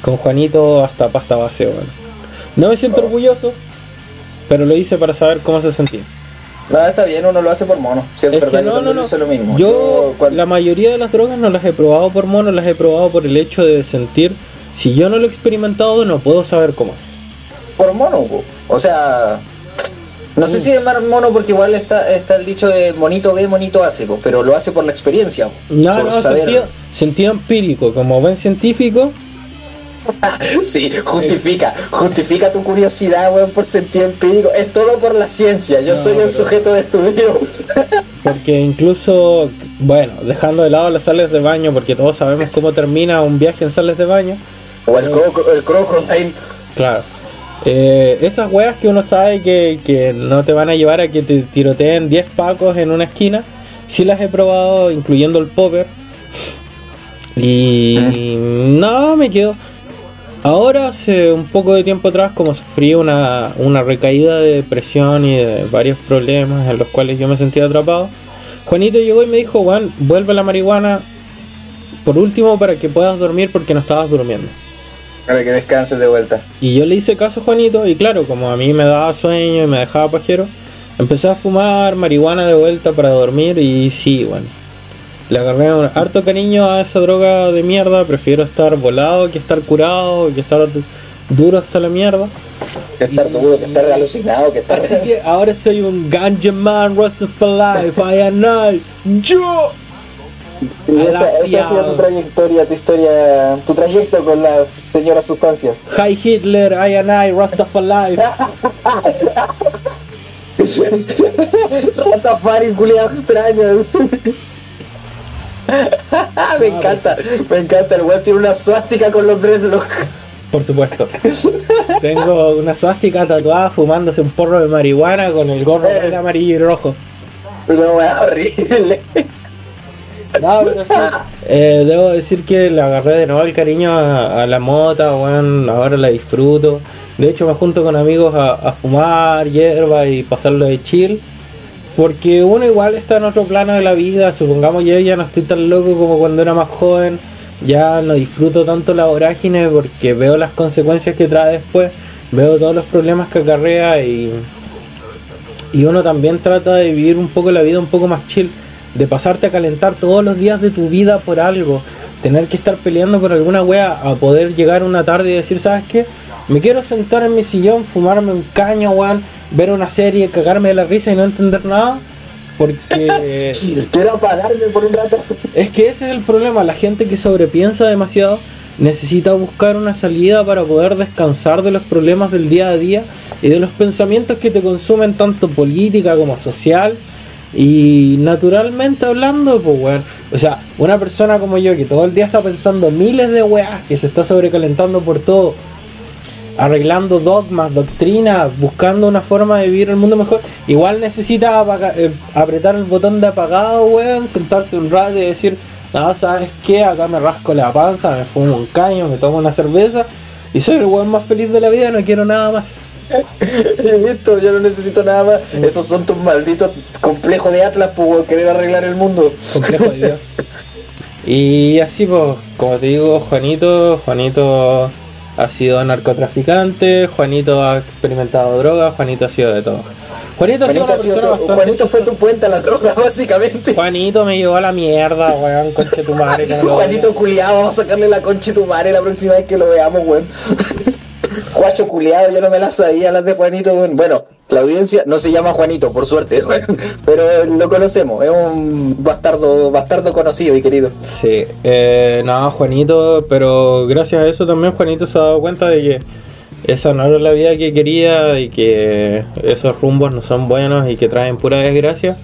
con Juanito hasta pasta base, weón. No me siento oh. orgulloso, pero lo hice para saber cómo se sentía. No, está bien, uno lo hace por mono. Si es, verdad, no, no, no. lo mismo. Yo, la mayoría de las drogas no las he probado por mono, las he probado por el hecho de sentir. Si yo no lo he experimentado, no puedo saber cómo es. Por mono, o sea. No sé mm. si es más mono porque igual está, está el dicho de monito ve, monito hace, pero lo hace por la experiencia. No, no, sentido, sentido empírico, como buen científico, sí, justifica, justifica tu curiosidad, weón, por sentido empírico. Es todo por la ciencia, yo soy un sujeto de estudio. porque incluso, bueno, dejando de lado las sales de baño, porque todos sabemos cómo termina un viaje en sales de baño. O el, crocodile. Claro. Eh, esas weas que uno sabe que, que no te van a llevar a que te tiroteen 10 pacos en una esquina, sí las he probado, incluyendo el popper. Y no, me quedo. Ahora, hace un poco de tiempo atrás, como sufrí una, una recaída de depresión y de varios problemas en los cuales yo me sentía atrapado, Juanito llegó y me dijo, Juan, vuelve a la marihuana por último para que puedas dormir porque no estabas durmiendo. Para que descanses de vuelta. Y yo le hice caso a Juanito y claro, como a mí me daba sueño y me dejaba pajero, empecé a fumar marihuana de vuelta para dormir y sí, bueno, le agarré un harto cariño a esa droga de mierda. Prefiero estar volado que estar curado, que estar duro hasta la mierda. Que estar duro, que estar alucinado, que estar. Así que ahora soy un ganja man, Rastafari, I am I, yo. Y esa, ha sido tu trayectoria, tu historia, tu trayecto con las señoras sustancias. Hi Hitler, I am I, Rastafari. Rastafari, culiado extraño. me encanta, me encanta. El weón tiene una suástica con los dreadlocks. Por supuesto. Tengo una suástica tatuada fumándose un porro de marihuana con el gorro eh. amarillo y rojo. Una weá horrible. No, pero sí. Eh, debo decir que le agarré de nuevo el cariño a, la mota, weón. Ahora la disfruto. De hecho, me junto con amigos a, a fumar hierba y pasarlo de chill Porque uno igual está en otro plano de la vida, supongamos yo ya no estoy tan loco como cuando era más joven, ya no disfruto tanto la vorágine porque veo las consecuencias que trae después, veo todos los problemas que acarrea y, y uno también trata de vivir un poco la vida un poco más chill, de pasarte a calentar todos los días de tu vida por algo, tener que estar peleando por alguna wea a poder llegar una tarde y decir, ¿sabes qué? Me quiero sentar en mi sillón, fumarme un caño, weón, ver una serie, cagarme de la risa y no entender nada. Porque. quiero apagarme por un rato. Es que ese es el problema. La gente que sobrepiensa demasiado necesita buscar una salida para poder descansar de los problemas del día a día y de los pensamientos que te consumen tanto política como social y naturalmente hablando, pues weón. O sea, una persona como yo que todo el día está pensando miles de weas, que se está sobrecalentando por todo, arreglando dogmas, doctrinas, buscando una forma de vivir el mundo mejor, igual necesita eh, apretar el botón de apagado, weón, sentarse un rato y decir, nada, ¿sabes qué? Acá me rasco la panza, me fumo un caño, me tomo una cerveza y soy el weón más feliz de la vida, no quiero nada más. Listo, yo no necesito nada más. Esos son tus malditos complejos de Atlas, pues, querer arreglar el mundo. Complejo de Dios. y así, pues, como te digo, Juanito, Juanito ha sido narcotraficante, Juanito ha experimentado drogas, Juanito ha sido de todo. Juanito, ha sido una persona bastante Juanito fue tu puente a las drogas, básicamente. Juanito me llevó a la mierda, weón, conche tu madre. Juanito culiado, vamos a sacarle la concha tu madre la próxima vez que lo veamos, weón. Juacho culiado, yo no me las sabía las de Juanito. Bueno, la audiencia no se llama Juanito, por suerte, pero lo conocemos, es un bastardo, bastardo conocido y querido. Sí, eh, no, Juanito, pero gracias a eso también Juanito se ha dado cuenta de que esa no era la vida que quería y que esos rumbos no son buenos y que traen pura desgracia.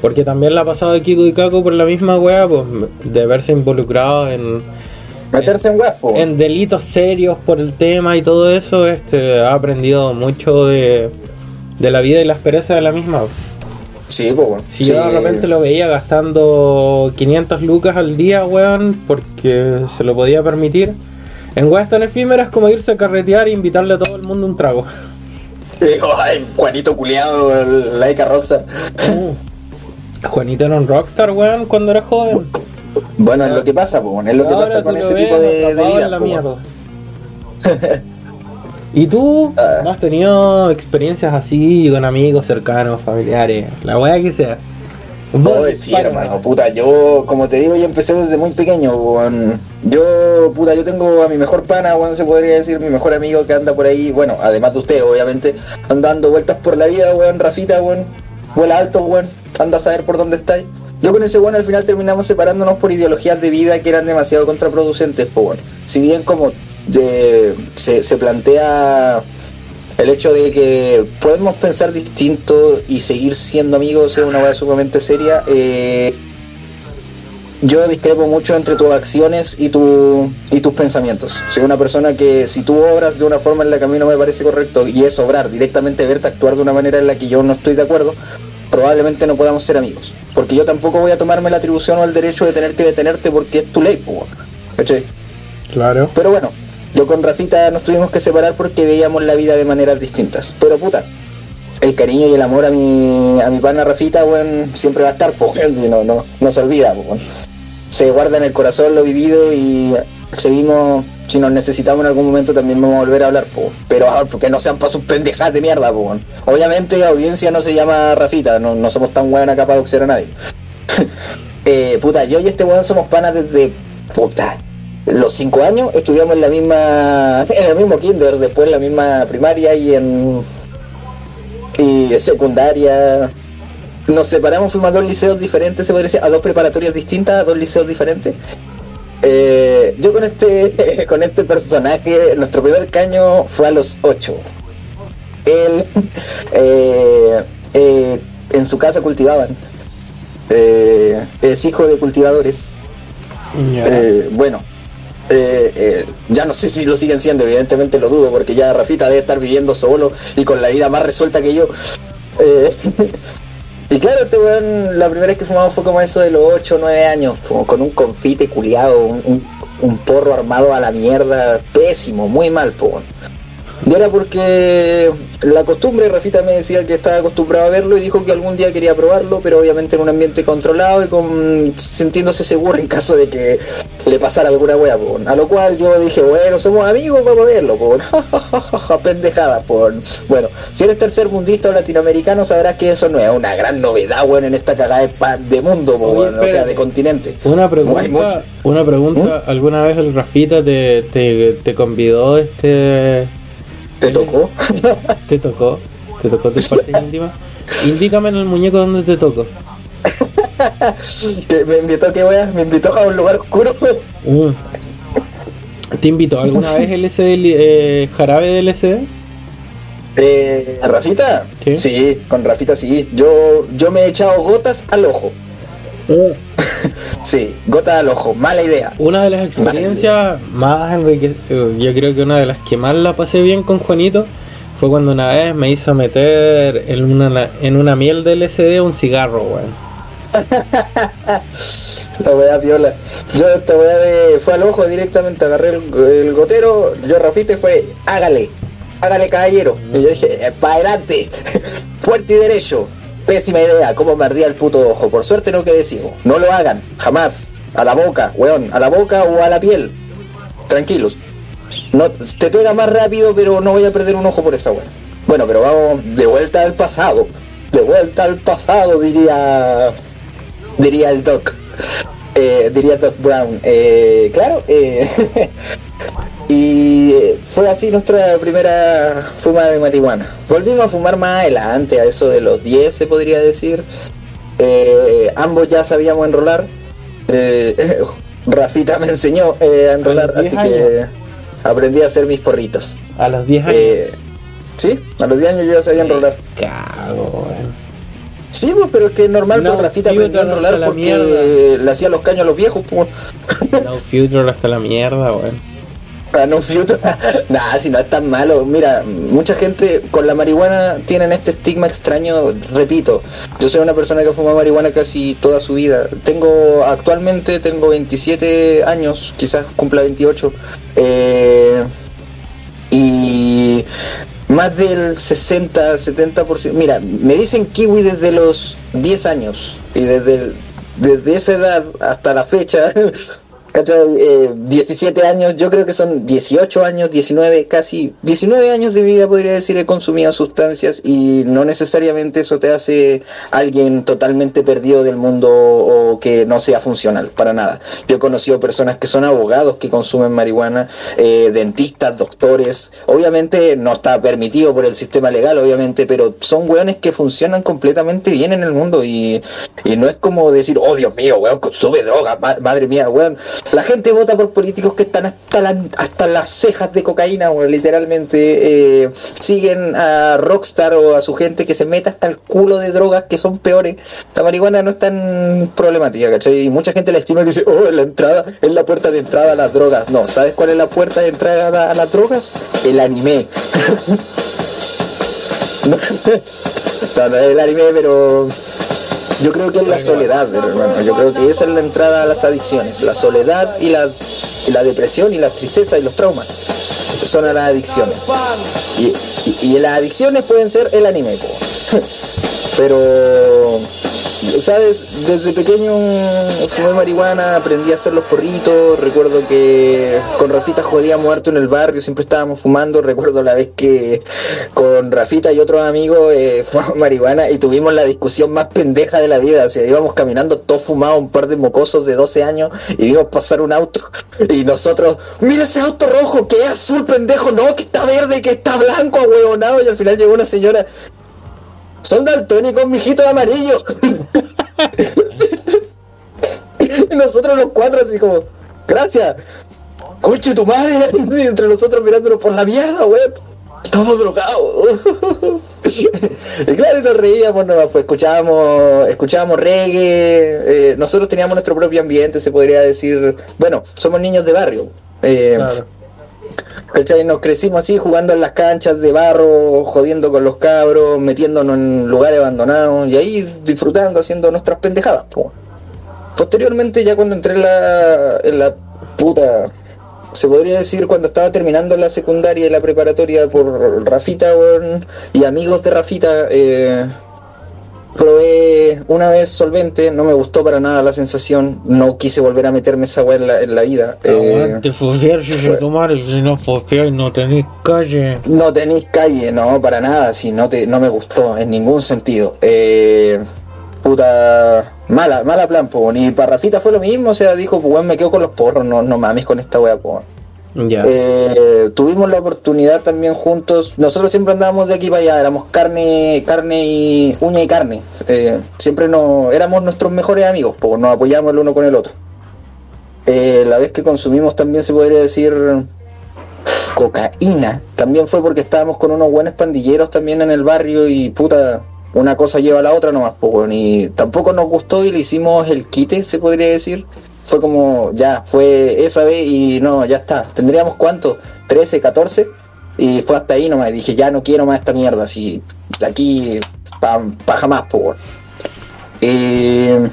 Porque también la ha pasado de Kiko y Caco por la misma wea, pues de verse involucrado en meterse en huevo. En delitos serios por el tema y todo eso, este ha aprendido mucho de, de la vida y la experiencia de la misma. Sí, pues bueno. Si yo de repente lo veía gastando 500 lucas al día, weón, porque se lo podía permitir. En weas tan efímeras como irse a carretear e invitarle a todo el mundo un trago. Ay, Juanito culiado, Laika Rockstar. Uh, Juanito era un rockstar, weón, cuando era joven. Bueno, es lo que pasa, pues, es lo que pasa con ese tipo de, vida. ¿Y tú ah. no has tenido experiencias así con amigos cercanos, familiares, la weá que sea? Puedo decir, hermano, puta, yo, como te digo, yo empecé desde muy pequeño, Yo, puta, yo tengo a mi mejor pana, bueno, se podría decir, mi mejor amigo que anda por ahí, bueno, además de usted, obviamente, andando vueltas por la vida, weón, Rafita, weón, vuela alto, weón, anda a saber por dónde estáis. Yo con ese bueno al final terminamos separándonos por ideologías de vida que eran demasiado contraproducentes, pues bueno. Si bien como se, plantea el hecho de que podemos pensar distinto y seguir siendo amigos es una cosa sumamente seria, eh, yo discrepo mucho entre tus acciones y, tu, y tus pensamientos. Soy una persona que si tú obras de una forma en la que a mí no me parece correcto y es obrar directamente, verte actuar de una manera en la que yo no estoy de acuerdo, probablemente no podamos ser amigos. Porque yo tampoco voy a tomarme la atribución o el derecho de tener que detenerte porque es tu ley, pues, Claro. Pero bueno, yo con Rafita nos tuvimos que separar porque veíamos la vida de maneras distintas. Pero puta, el cariño y el amor a mi, a mi pana Rafita, bueno, siempre va a estar, pues, no, no, no se olvida, pues, Se guarda en el corazón lo vivido y seguimos si nos necesitamos en algún momento también vamos a volver a hablar, po. pero ah, porque no sean para sus pendejadas de mierda, po. Obviamente audiencia no se llama Rafita, no, somos tan buenas acá para doxear a nadie. eh, puta, yo y este weón somos panas desde puta. Los cinco años estudiamos en la misma. en el mismo kinder, después en la misma primaria y en. y secundaria. Nos separamos, fuimos a dos liceos diferentes, se podría decir, a dos preparatorias distintas, a dos liceos diferentes. Eh, yo con este con este personaje, nuestro primer caño fue a los 8. Él eh, eh, en su casa cultivaban. es hijo de cultivadores. bueno, ya no sé si lo siguen siendo, evidentemente lo dudo, porque ya Rafita debe estar viviendo solo y con la vida más resuelta que yo. Y claro, este weón, la primera vez que fumamos fue como eso de los 8 o 9 años, como con un confite culiado, un, porro armado a la mierda, pésimo, muy mal, po. Y era porque la costumbre, Rafita me decía que estaba acostumbrado a verlo y dijo que algún día quería probarlo, pero obviamente en un ambiente controlado y con sintiéndose seguro en caso de que le pasara alguna wea, po. a lo cual yo dije, bueno, somos amigos, vamos a verlo, po. pendejada, por bueno, si eres tercer mundista o latinoamericano sabrás que eso no es una gran novedad, bueno, en esta cagada de, mundo, po, Oye, bueno, o sea, de continente. Una pregunta, una pregunta, ¿alguna vez el Rafita te, te, te convidó este ¿Te tocó? te tocó? ¿Te tocó tus partes íntimas? Indícame en el muñeco donde te toco. Que me invitó, ¿qué wea? Me invitó a un lugar oscuro. Mm. ¿Te invitó alguna vez li- eh, jarabe de LSD? Eh, ¿Rafita? Sí. con Rafita sí. Yo, yo me he echado gotas al ojo. Sí, gotas al ojo, mala idea. Una de las experiencias más enriquecidas, yo creo que una de las que más la pasé bien con Juanito fue cuando una vez me hizo meter en una, en una miel de LSD un cigarro, weón. La wea piola. Yo esta wea de. fue al ojo directamente, agarré el, el gotero, yo Rafita y fue, hágale, hágale caballero. Y yo dije, para adelante, fuerte y derecho. Pésima idea, cómo me ardía el puto ojo. Por suerte no quedé ciego. No lo hagan, jamás. A la boca, weón, a la boca o a la piel. Tranquilos. No, te pega más rápido, pero no voy a perder un ojo por esa wea. Bueno, pero vamos de vuelta al pasado. De vuelta al pasado, diría. Diría el Doc. Eh, diría Doc Brown. Eh, claro, eh, y eh, fue así nuestra primera fumada de marihuana. Volvimos a fumar más adelante, a eso de los 10 se podría decir. Eh, ambos ya sabíamos enrolar. Eh, Rafita me enseñó eh, a enrolar, A los 10 así que aprendí a hacer mis porritos. A los 10 años. Eh, sí, a los 10 años yo ya sabía enrolar. Cago, weón. Sí, pues, pero es que es normal, No, pues Rafita tío, aprendió a enrolar porque mierda. le hacía los caños a los viejos, pues. No future hasta la mierda, weón. Ah, no filtro. Nada, si no es tan malo. Mira, mucha gente con la marihuana tienen este estigma extraño. Repito, yo soy una persona que fuma marihuana casi toda su vida. Tengo, actualmente tengo 27 años, quizás cumpla 28. Eh, y más del 60, 70%. Mira, me dicen kiwi desde los 10 años. Y desde, desde esa edad hasta la fecha. Eh, 17 años, yo creo que son 18 años, 19, casi 19 años de vida, podría decir, he consumido sustancias y no necesariamente eso te hace alguien totalmente perdido del mundo o que no sea funcional, para nada. Yo he conocido personas que son abogados que consumen marihuana, eh, dentistas, doctores, obviamente no está permitido por el sistema legal, obviamente, pero son weones que funcionan completamente bien en el mundo y, no es como decir, oh Dios mío, weón, consume droga, ma- madre mía, weón. La gente vota por políticos que están hasta, la- hasta las cejas de cocaína, weón, literalmente. eh, siguen a Rockstar o a su gente que se meta hasta el culo de drogas que son peores. La marihuana no es tan problemática, ¿cachai? Y mucha gente la estima y dice, oh, la entrada, es la puerta de entrada a las drogas. No, ¿sabes cuál es la puerta de entrada a las drogas? El anime. no, no es el anime, pero yo creo que es la soledad, hermano. Yo creo que esa es la entrada a las adicciones. La soledad y la, y la depresión y la tristeza y los traumas son a las adicciones. Y, y- las adicciones pueden ser el anime, pero sabes, desde pequeño fumé marihuana, aprendí a hacer los porritos, recuerdo que con Rafita jodíamos harto en el barrio, siempre estábamos fumando, recuerdo la vez que con Rafita y otros amigos eh, fumamos marihuana y tuvimos la discusión más pendeja de la vida, o sea, íbamos caminando todos fumados, un par de mocosos de 12 años y vimos pasar un auto y nosotros, mira ese auto rojo, que es azul pendejo, no, que está verde, que está blanco, huevonado y al final llegó una señora, son daltónicos, mijitos amarillos. y nosotros los cuatro así como, gracias. Coche tu madre, y entre nosotros mirándonos por la mierda, weón. Estamos drogados. y claro, nos reíamos, nomás, pues escuchábamos, escuchábamos reggae, eh, nosotros teníamos nuestro propio ambiente, se podría decir, bueno, somos niños de barrio. Eh, Claro. ¿Cachai? Nos crecimos así, jugando en las canchas de barro, jodiendo con los cabros, metiéndonos en lugares abandonados y ahí disfrutando, haciendo nuestras pendejadas. po. Posteriormente, ya cuando entré en la, en la puta se podría decir cuando estaba terminando la secundaria y la preparatoria por Rafita y amigos de Rafita, eh, probé una vez solvente, no me gustó para nada la sensación, no quise volver a meterme esa weá en la, en la vida. eh, Aguante, fosfear si se tomar, y si no fosfeáis no tenéis calle. No tenéis calle, no, para nada, si no te, no me gustó en ningún sentido. Eh, puta, mala, mala plan, po, ni para Rafita fue lo mismo, o sea, dijo, pues me quedo con los porros, no, no mames con esta wea, po. Eh, tuvimos la oportunidad también juntos, nosotros siempre andábamos de aquí para allá, éramos carne, carne y uña y carne, Eh, siempre no, éramos nuestros mejores amigos, pues nos apoyamos el uno con el otro. Eh, la vez que consumimos también se podría decir cocaína, también fue porque estábamos con unos buenos pandilleros también en el barrio y puta, una cosa lleva a la otra nomás, pues y tampoco nos gustó y le hicimos el quite, se podría decir. Fue como, ya, fue esa vez y no, ya está. ¿Tendríamos cuánto? 13, 14. Y fue hasta ahí nomás. Dije, ya no quiero más esta mierda. Así, de aquí, pa, pa jamás, weón. Eh,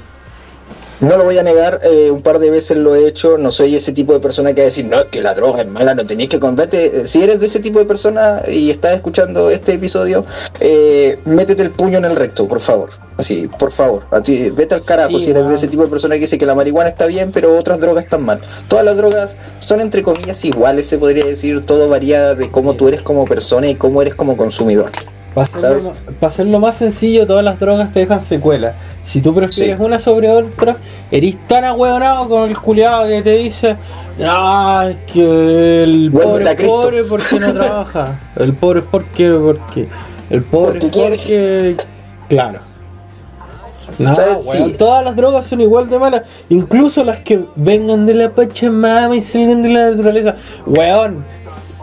no lo voy a negar, eh, un par de veces lo he hecho. No soy ese tipo de persona que va a decir, no, es que la droga es mala, no tenéis que comprarte. Si eres de ese tipo de persona y estás escuchando este episodio, eh, métete el puño en el recto, por favor. Así, por favor. A ti, vete al carajo Sí, si eres de ese tipo de persona que dice que la marihuana está bien, pero otras drogas están mal. Todas las drogas son entre comillas iguales, se podría decir. Todo varía de cómo tú eres como persona y cómo eres como consumidor. Para hacerlo, ¿sabes? pa' hacerlo más sencillo, todas las drogas te dejan secuelas. Si tú prefieres Sí. una sobre otra, eres tan ahueonado con el culiado que te dice, es que el pobre es Cristo". pobre porque no trabaja. El pobre es porque, porque. El pobre Porque es porque. Claro. No, todas las drogas son igual de malas, incluso las que vengan de la Pachamama y salgan de la naturaleza. Weón,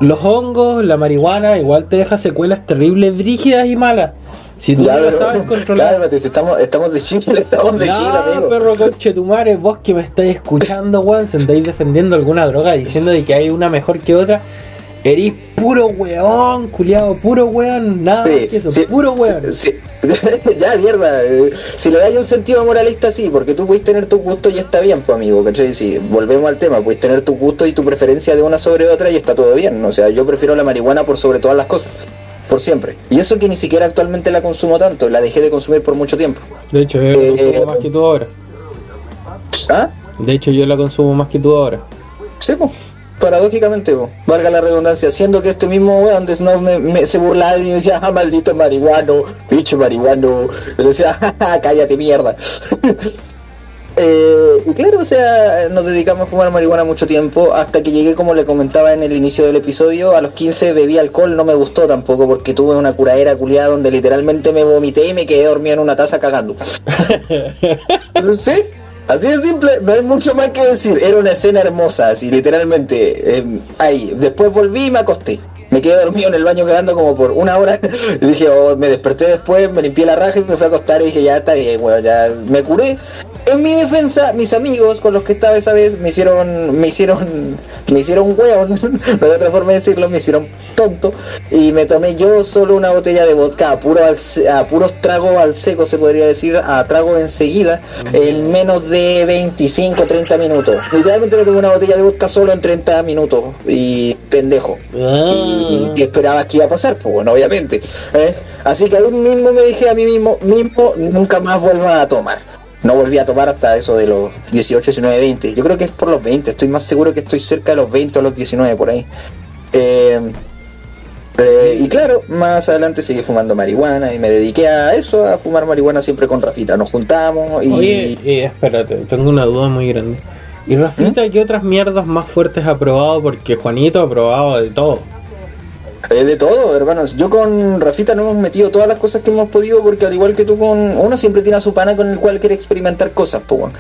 los hongos, la marihuana, igual te deja secuelas terribles, brígidas y malas. Si tú no lo sabes controlar. Cálmate, si estamos, estamos de Chile, estamos de No, Chile, amigo. perro conche tu madre, vos que me estáis escuchando, weón, se andáis defendiendo alguna droga diciendo de que hay una mejor que otra. Erís puro weón, culiado, puro weón, nada más que eso, sí, puro weón. sí, sí. ya, mierda. eh, Si le dais un sentido moralista, sí, porque tú puedes tener tu gusto y está bien, pues, amigo, ¿cachai? Si volvemos al tema, puedes tener tu gusto y tu preferencia de una sobre otra y está todo bien. O sea, yo prefiero la marihuana por sobre todas las cosas. Por siempre. Y eso que ni siquiera actualmente la consumo tanto, la dejé de consumir por mucho tiempo. De hecho, yo la Eh, consumo más que tú ahora. ¿Ah? De hecho, yo la consumo más que tú ahora. Sí, pues. Paradójicamente, po, valga la redundancia, siendo que este mismo weón de Snow me, me- se burlaba y me decía, ah, maldito marihuano, pinche marihuano. Le decía, "Ja, ja, cállate mierda. Eh, y claro, o sea, nos dedicamos a fumar marihuana mucho tiempo, hasta que llegué, como le comentaba en el inicio del episodio, a los 15 bebí alcohol, no me gustó tampoco, porque tuve una curadera culiada donde literalmente me vomité y me quedé dormido en una taza cagando. ¿Sí? Así de simple, no hay mucho más que decir. Era una escena hermosa, así literalmente. eh. Después volví y me acosté. Me quedé dormido en el baño quedando como por una hora. Y dije, oh, me desperté después, me limpié la raja y me fui a acostar y dije, ya está bien, bueno, ya me curé. En mi defensa, mis amigos con los que estaba esa vez me hicieron, me hicieron, me hicieron hueón, no hay otra forma de decirlo, me hicieron tonto y me tomé yo solo una botella de vodka a, puro al a puros tragos al seco se podría decir, a trago enseguida en menos de 25 30 minutos. Literalmente me tomé una botella de vodka solo en 30 minutos y pendejo. Y ¿qué esperabas que iba a pasar? Pues bueno, obviamente. ¿eh? Así que ahí mismo me dije a mí mismo, mismo, nunca más vuelva a tomar. No volví a tomar hasta eso de los 18, 19, 20. Yo creo que es por los 20. Estoy más seguro que estoy cerca de los 20 o los 19 por ahí. Eh, eh, y claro, más adelante seguí fumando marihuana y me dediqué a eso, a fumar marihuana siempre con Rafita. Nos juntamos y... Oye, eh, espérate, tengo una duda muy grande. ¿Y Rafita qué otras mierdas más fuertes ha probado? Porque Juanito ha probado de todo. Eh, de todo, hermanos. Yo con Rafita no hemos metido todas las cosas que hemos podido porque al igual que tú con uno siempre tiene a su pana con el cual quiere experimentar cosas, weón.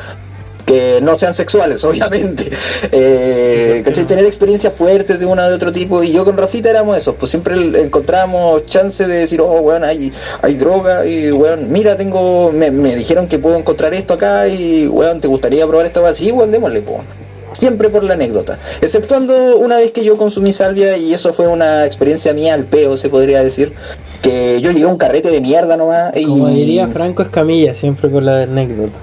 que no sean sexuales, obviamente. Eh, ¿cachai? Tener experiencias fuertes de una de otro tipo y yo con Rafita éramos esos, pues siempre encontramos chance de decir, oh, weón, hay, hay droga y, weón, mira, tengo, me, me dijeron que puedo encontrar esto acá y, weón, ¿te gustaría probar esta weá? Sí, weón, démosle, po. Siempre por la anécdota. Exceptuando una vez que yo consumí salvia y eso fue una experiencia mía al peo, se podría decir. Que yo llegué a un carrete de mierda nomás y... Como diría Franco Escamilla, siempre con la anécdota.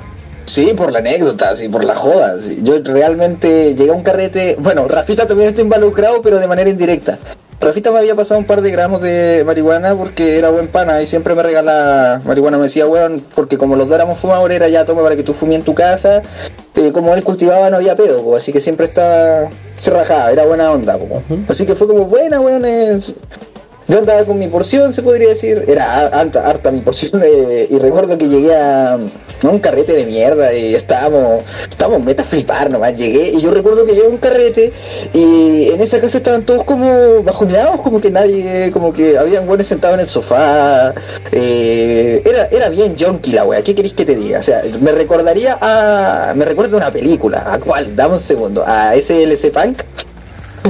Sí, por la anécdota, sí, por la joda. sí. Yo realmente llegué a un carrete. Bueno, Rafita también está involucrado, pero de manera indirecta. Rafita me había pasado un par de gramos de marihuana porque era buen pana y siempre me regala marihuana. Me decía, weón, porque como los dos éramos fumadores, era ya toma para que tú fumes en tu casa. Eh, como él cultivaba, no había pedo, po, así que siempre estaba. Se rajaba, era buena onda, po. Así que fue como buena, weón. es- yo andaba con mi porción, se podría decir. Era ha- harta, harta mi porción. eh, y recuerdo que llegué a, a un carrete de mierda y estábamos, estábamos meta a flipar nomás. Llegué y yo recuerdo que llegué a un carrete y en esa casa estaban todos como bajoneados, como que nadie, como que habían buenos sentados en el sofá. eh, era, era bien junkie la wea. ¿Qué queréis que te diga? O sea, me recordaría a. Me recuerda a una película. ¿A cuál? Dame un segundo. A SLC Punk.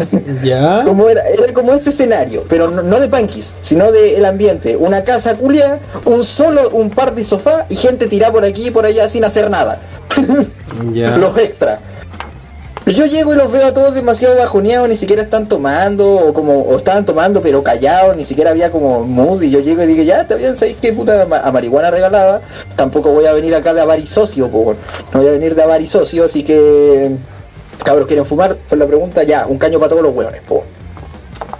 Ya. Como era, era como ese escenario, pero no, no de punkies, sino del ambiente. Una casa culia, un solo, un par de sofá y gente tirada por aquí y por allá sin hacer nada. Ya. Los extra. Yo llego y los veo a todos demasiado bajoneados, ni siquiera están tomando, o como, o estaban tomando pero callados, ni siquiera había como mood, y yo llego y digo, ya, está bien, ¿sabéis qué puta a marihuana regalada? Tampoco voy a venir acá de avarisocio, no voy a venir de avarisocio, así que cabros quieren fumar, fue la pregunta, ya, un caño para todos los hueones, po.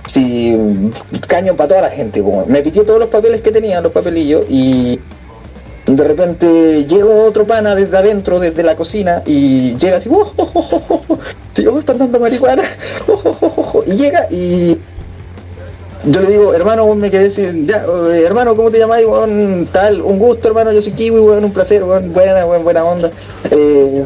Sí, caño para toda la gente. Me pitió todos los papeles que tenía, los papelillos, y de repente llegó otro pana desde adentro, desde la cocina, y llega así, oh, oh, oh, oh, oh, oh, están dando marihuana, oh, oh, oh, oh, oh", y llega y yo le digo, hermano, me quedé sin, ya, eh, hermano, ¿cómo te llamáis? tal, un gusto, hermano, yo soy kiwi, weón, un placer, weón, buena, weón, buena onda. Eh,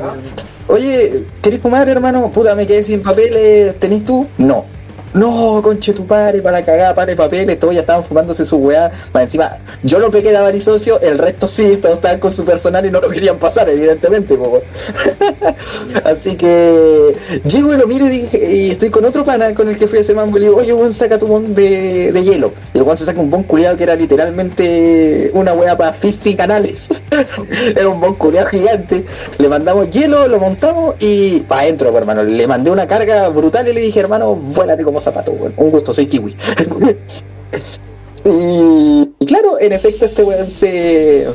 oye, ¿querés fumar, hermano? Puta, me quedé sin papeles, ¿tenés tú? No. No, conche tu padre, para cagar, pare papeles, todos ya estaban fumándose su weá. Más encima, yo lo pegué de avarisocio, el resto sí, todos estaban con su personal y no lo querían pasar, evidentemente. Así que llego y lo miro y, dije, y estoy con otro pana con el que fui a ese mambo y le digo, oye, weón, saca tu mon de, de hielo. Y el weón se saca un bon culiado que era literalmente una weá para fisting canales. era un bon culiado gigante. Le mandamos hielo, lo montamos y para adentro, hermano. Le mandé una carga brutal y le dije, hermano, vuélate como zapato, weón. Un gusto, soy kiwi. y, claro, en efecto este weón se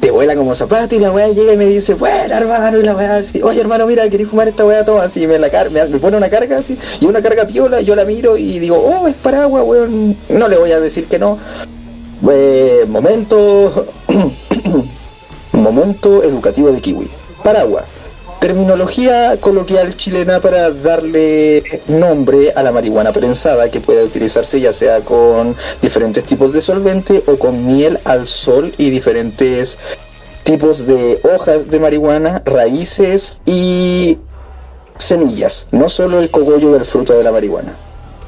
te vuela como zapato y la weá llega y me dice, bueno hermano, y la weá así, oye hermano, mira, ¿querés fumar esta weá? Toma, así, me la car me, me pone una carga así, y una carga piola, yo la miro y digo, oh, es paraguas, weón, no le voy a decir que no. Eh, momento, momento educativo de kiwi. Paraguas. Terminología coloquial chilena para darle nombre a la marihuana prensada que puede utilizarse ya sea con diferentes tipos de solvente o con miel al sol y diferentes tipos de hojas de marihuana, raíces y semillas, no solo el cogollo del fruto de la marihuana.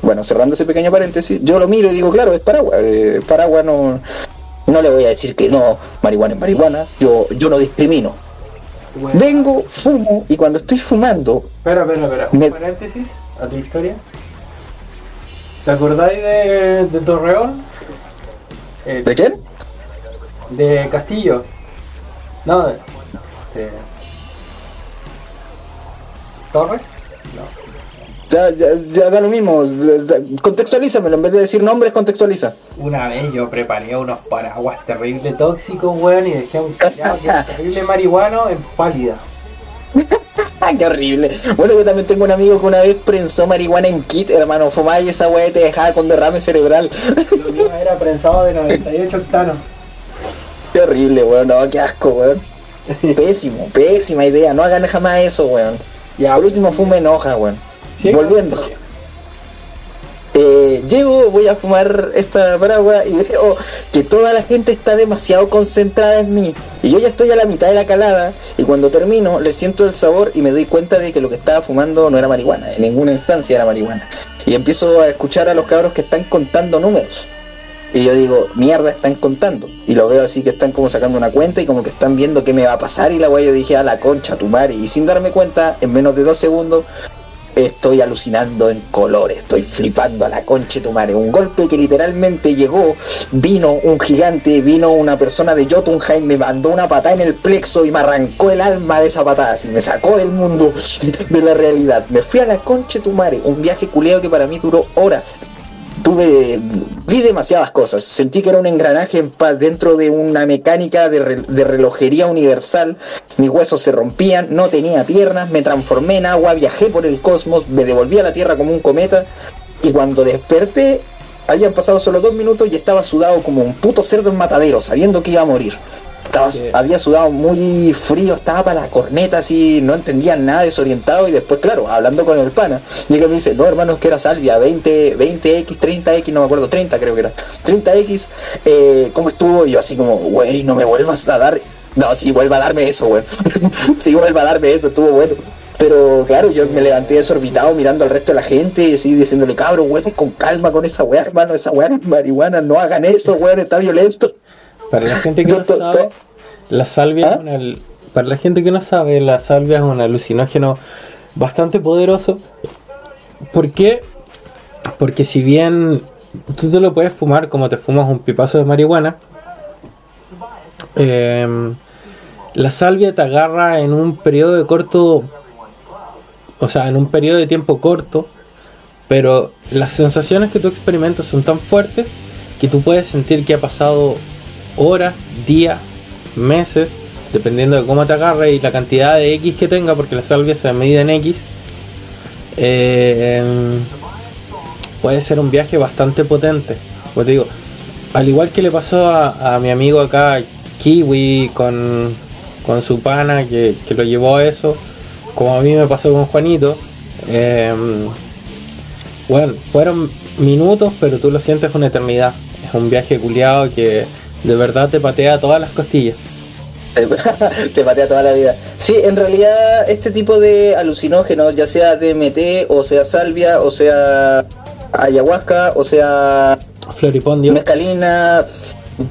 Bueno, cerrando ese pequeño paréntesis, yo lo miro y digo, claro, es paraguas. eh, paraguas no, le voy a decir que no, marihuana es marihuana, yo, yo no discrimino. Bueno. Vengo, fumo y cuando estoy fumando, Espera, espera, espera. Un Me- paréntesis a tu historia. ¿Te acordáis de, de Torreón? Eh, ¿de quién? de Castillo. No, de. de- ¿Torres? Ya, ya, ya da lo mismo, contextualízamelo, en vez de decir nombres, contextualiza. Una vez yo preparé unos paraguas terrible tóxicos, weón, y dejé un callado que era terrible marihuano en pálida. Qué horrible. Bueno, yo también tengo un amigo que una vez prensó marihuana en kit, hermano, fumaba y esa weá te dejaba con derrame cerebral. Lo mío era prensado de 98 octanos. qué horrible, weón, no, qué asco, weón. Pésimo, pésima idea, no hagan jamás eso, weón. Ya, Al último fume en hoja, weón. Volviendo. Eh, llego, voy a fumar esta paraguas y veo que toda la gente está demasiado concentrada en mí. Y yo ya estoy a la mitad de la calada y cuando termino le siento el sabor y me doy cuenta de que lo que estaba fumando no era marihuana, en ninguna instancia era marihuana. Y empiezo a escuchar a los cabros que están contando números. Y yo digo, mierda, están contando. Y lo veo así que están como sacando una cuenta y como que están viendo qué me va a pasar. Y la weá yo dije, a la concha, tu madre. Y sin darme cuenta, en menos de dos segundos, estoy alucinando en colores. Estoy flipando a la concha, tu madre. Un golpe que literalmente llegó. Vino un gigante, vino una persona de Jotunheim, me mandó una patada en el plexo y me arrancó el alma de esa patada. Así me sacó del mundo de la realidad. Me fui a la concha, tu madre. Un viaje culeo que para mí duró horas tuve, vi demasiadas cosas. Sentí que era un engranaje en paz dentro de una mecánica de, relojería universal. Mis huesos se rompían, no tenía piernas, me transformé en agua, viajé por el cosmos, me devolví a la Tierra como un cometa. Y cuando desperté, habían pasado solo dos minutos y estaba sudado como un puto cerdo en matadero, sabiendo que iba a morir. Había sudado muy frío, estaba para la corneta así, no entendía nada, desorientado y después, claro, hablando con el pana, llega y me dice, no hermano, es que era salvia, 20, 20X, 30X, no me acuerdo, 30 creo que era, 30X, eh, ¿cómo estuvo? Y yo así como, güey, no me vuelvas a dar, no, si vuelva a darme eso, güey, si vuelva a darme eso, estuvo bueno. Pero claro, yo me levanté desorbitado mirando al resto de la gente y así diciéndole, cabrón, güey, con calma con esa weá, hermano, esa weá es marihuana, no hagan eso, weón, está violento. Para la gente que no, sabe, la salvia es ¿Ah? una, para la gente que no sabe, la salvia es un alucinógeno bastante poderoso. ¿Por qué? Porque si bien tú te lo puedes fumar como te fumas un pipazo de marihuana, em, la salvia te agarra en un periodo de corto, o sea, en un periodo de tiempo corto, pero las sensaciones que tú experimentas son tan fuertes que tú puedes sentir que ha pasado horas, días, meses, dependiendo de cómo te agarre y la cantidad de X que tenga, porque la salvia se medida en X. Eh, puede ser un viaje bastante potente. Pues digo, al igual que le pasó a, mi amigo acá, Kiwi, con, con su pana, que, lo llevó a eso, como a mí me pasó con Juanito. Eh, bueno, fueron minutos, pero tú lo sientes una eternidad. Es un viaje culiado que de verdad te patea todas las costillas. te patea toda la vida. Sí, en realidad este tipo de alucinógenos, ya sea DMT, o sea salvia, o sea ayahuasca, o sea floripondio, mescalina,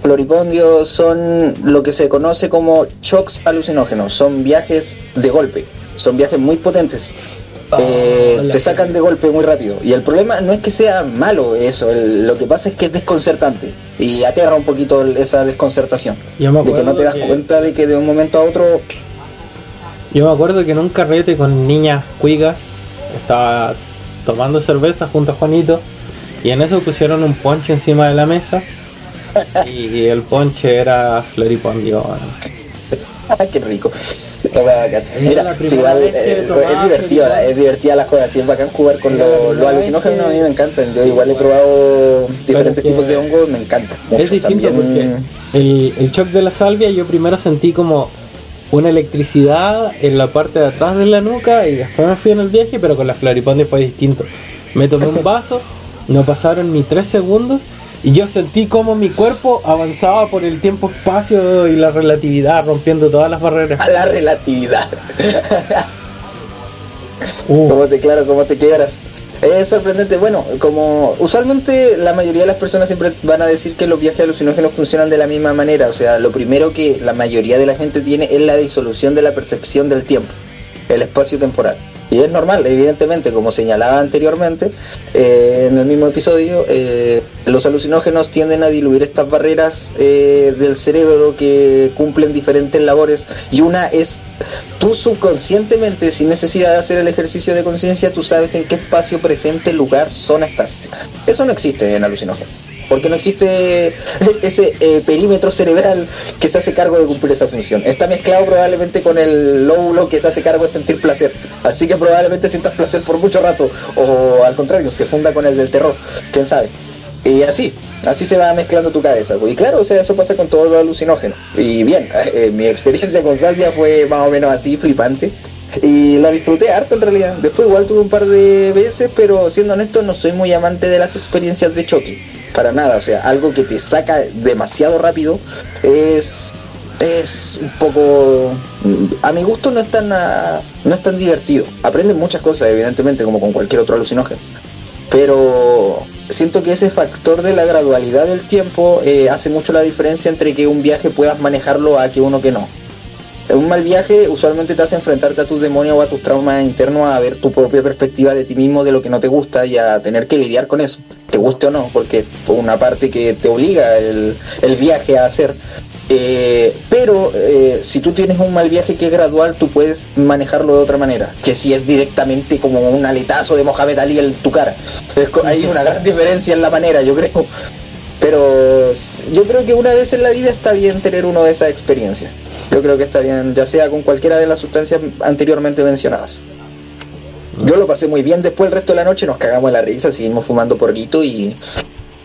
floripondio, son lo que se conoce como shocks alucinógenos. Son viajes de golpe, son viajes muy potentes. Ah, eh, te sacan de golpe muy rápido. Y el problema no es que sea malo eso, lo que pasa es que es desconcertante y aterra un poquito esa desconcertación. de que no te das cuenta de que de un momento a otro... Yo me acuerdo que en un carrete con niñas cuigas estaba tomando cerveza junto a Juanito y en eso pusieron un ponche encima de la mesa y el ponche era floripondio. Qué rico. Mira, es, divertido, es divertida la joda, sí es bacán jugar con los lo alucinógenos, a mí me encantan. Yo igual he probado diferentes tipos de hongos, me encanta. es distinto porque el, el shock de la salvia yo primero sentí como una electricidad en la parte de atrás de la nuca y después me fui en el viaje, pero con la floripondia fue distinto. Me tomé un vaso, no pasaron ni tres segundos y yo sentí como mi cuerpo avanzaba por el tiempo-espacio y la relatividad, rompiendo todas las barreras. A la relatividad. uh. ¿Cómo te, claro, cómo te quieras. Es sorprendente. Bueno, como usualmente la mayoría de las personas siempre van a decir que los viajes alucinógenos funcionan de la misma manera. O sea, lo primero que la mayoría de la gente tiene es la disolución de la percepción del tiempo, el espacio temporal. Y es normal, evidentemente, como señalaba anteriormente eh, en el mismo episodio, eh, los alucinógenos tienden a diluir estas barreras eh, del cerebro que cumplen diferentes labores y una es tú subconscientemente, sin necesidad de hacer el ejercicio de conciencia, tú sabes en qué espacio, presente, lugar, zona estás. Eso no existe en alucinógenos porque no existe ese eh, perímetro cerebral que se hace cargo de cumplir esa función. Está mezclado probablemente con el lóbulo que se hace cargo de sentir placer. Así que probablemente sientas placer por mucho rato. O al contrario, se funda con el del terror. ¿Quién sabe? Y así, así se va mezclando tu cabeza. Y claro, o sea, eso pasa con todo lo alucinógeno. Y bien, eh, mi experiencia con Salvia fue más o menos así, flipante. Y la disfruté harto en realidad. Después igual tuve un par de veces, pero siendo honesto no soy muy amante de las experiencias de choque para nada. O sea, algo que te saca demasiado rápido es es un poco a mi gusto no es tan no es tan divertido aprendes muchas cosas evidentemente como con cualquier otro alucinógeno pero siento que ese factor de la gradualidad del tiempo eh, hace mucho la diferencia entre que un viaje puedas manejarlo a que uno que no un mal viaje usualmente te hace enfrentarte a tus demonios o a tus traumas internos, a ver tu propia perspectiva de ti mismo, de lo que no te gusta y a tener que lidiar con eso, te guste o no, porque por una parte que te obliga el, viaje a hacer. Eh, pero eh, si tú tienes un mal viaje que es gradual, tú puedes manejarlo de otra manera. Que si es directamente como un aletazo de Mohamed Ali en tu cara. hay una gran diferencia en la manera, yo creo. Pero yo creo que una vez en la vida está bien tener uno de esas experiencias. Yo creo que está bien, ya sea con cualquiera de las sustancias anteriormente mencionadas. Yo lo pasé muy bien después el resto de la noche, nos cagamos en la risa, seguimos fumando porrito y,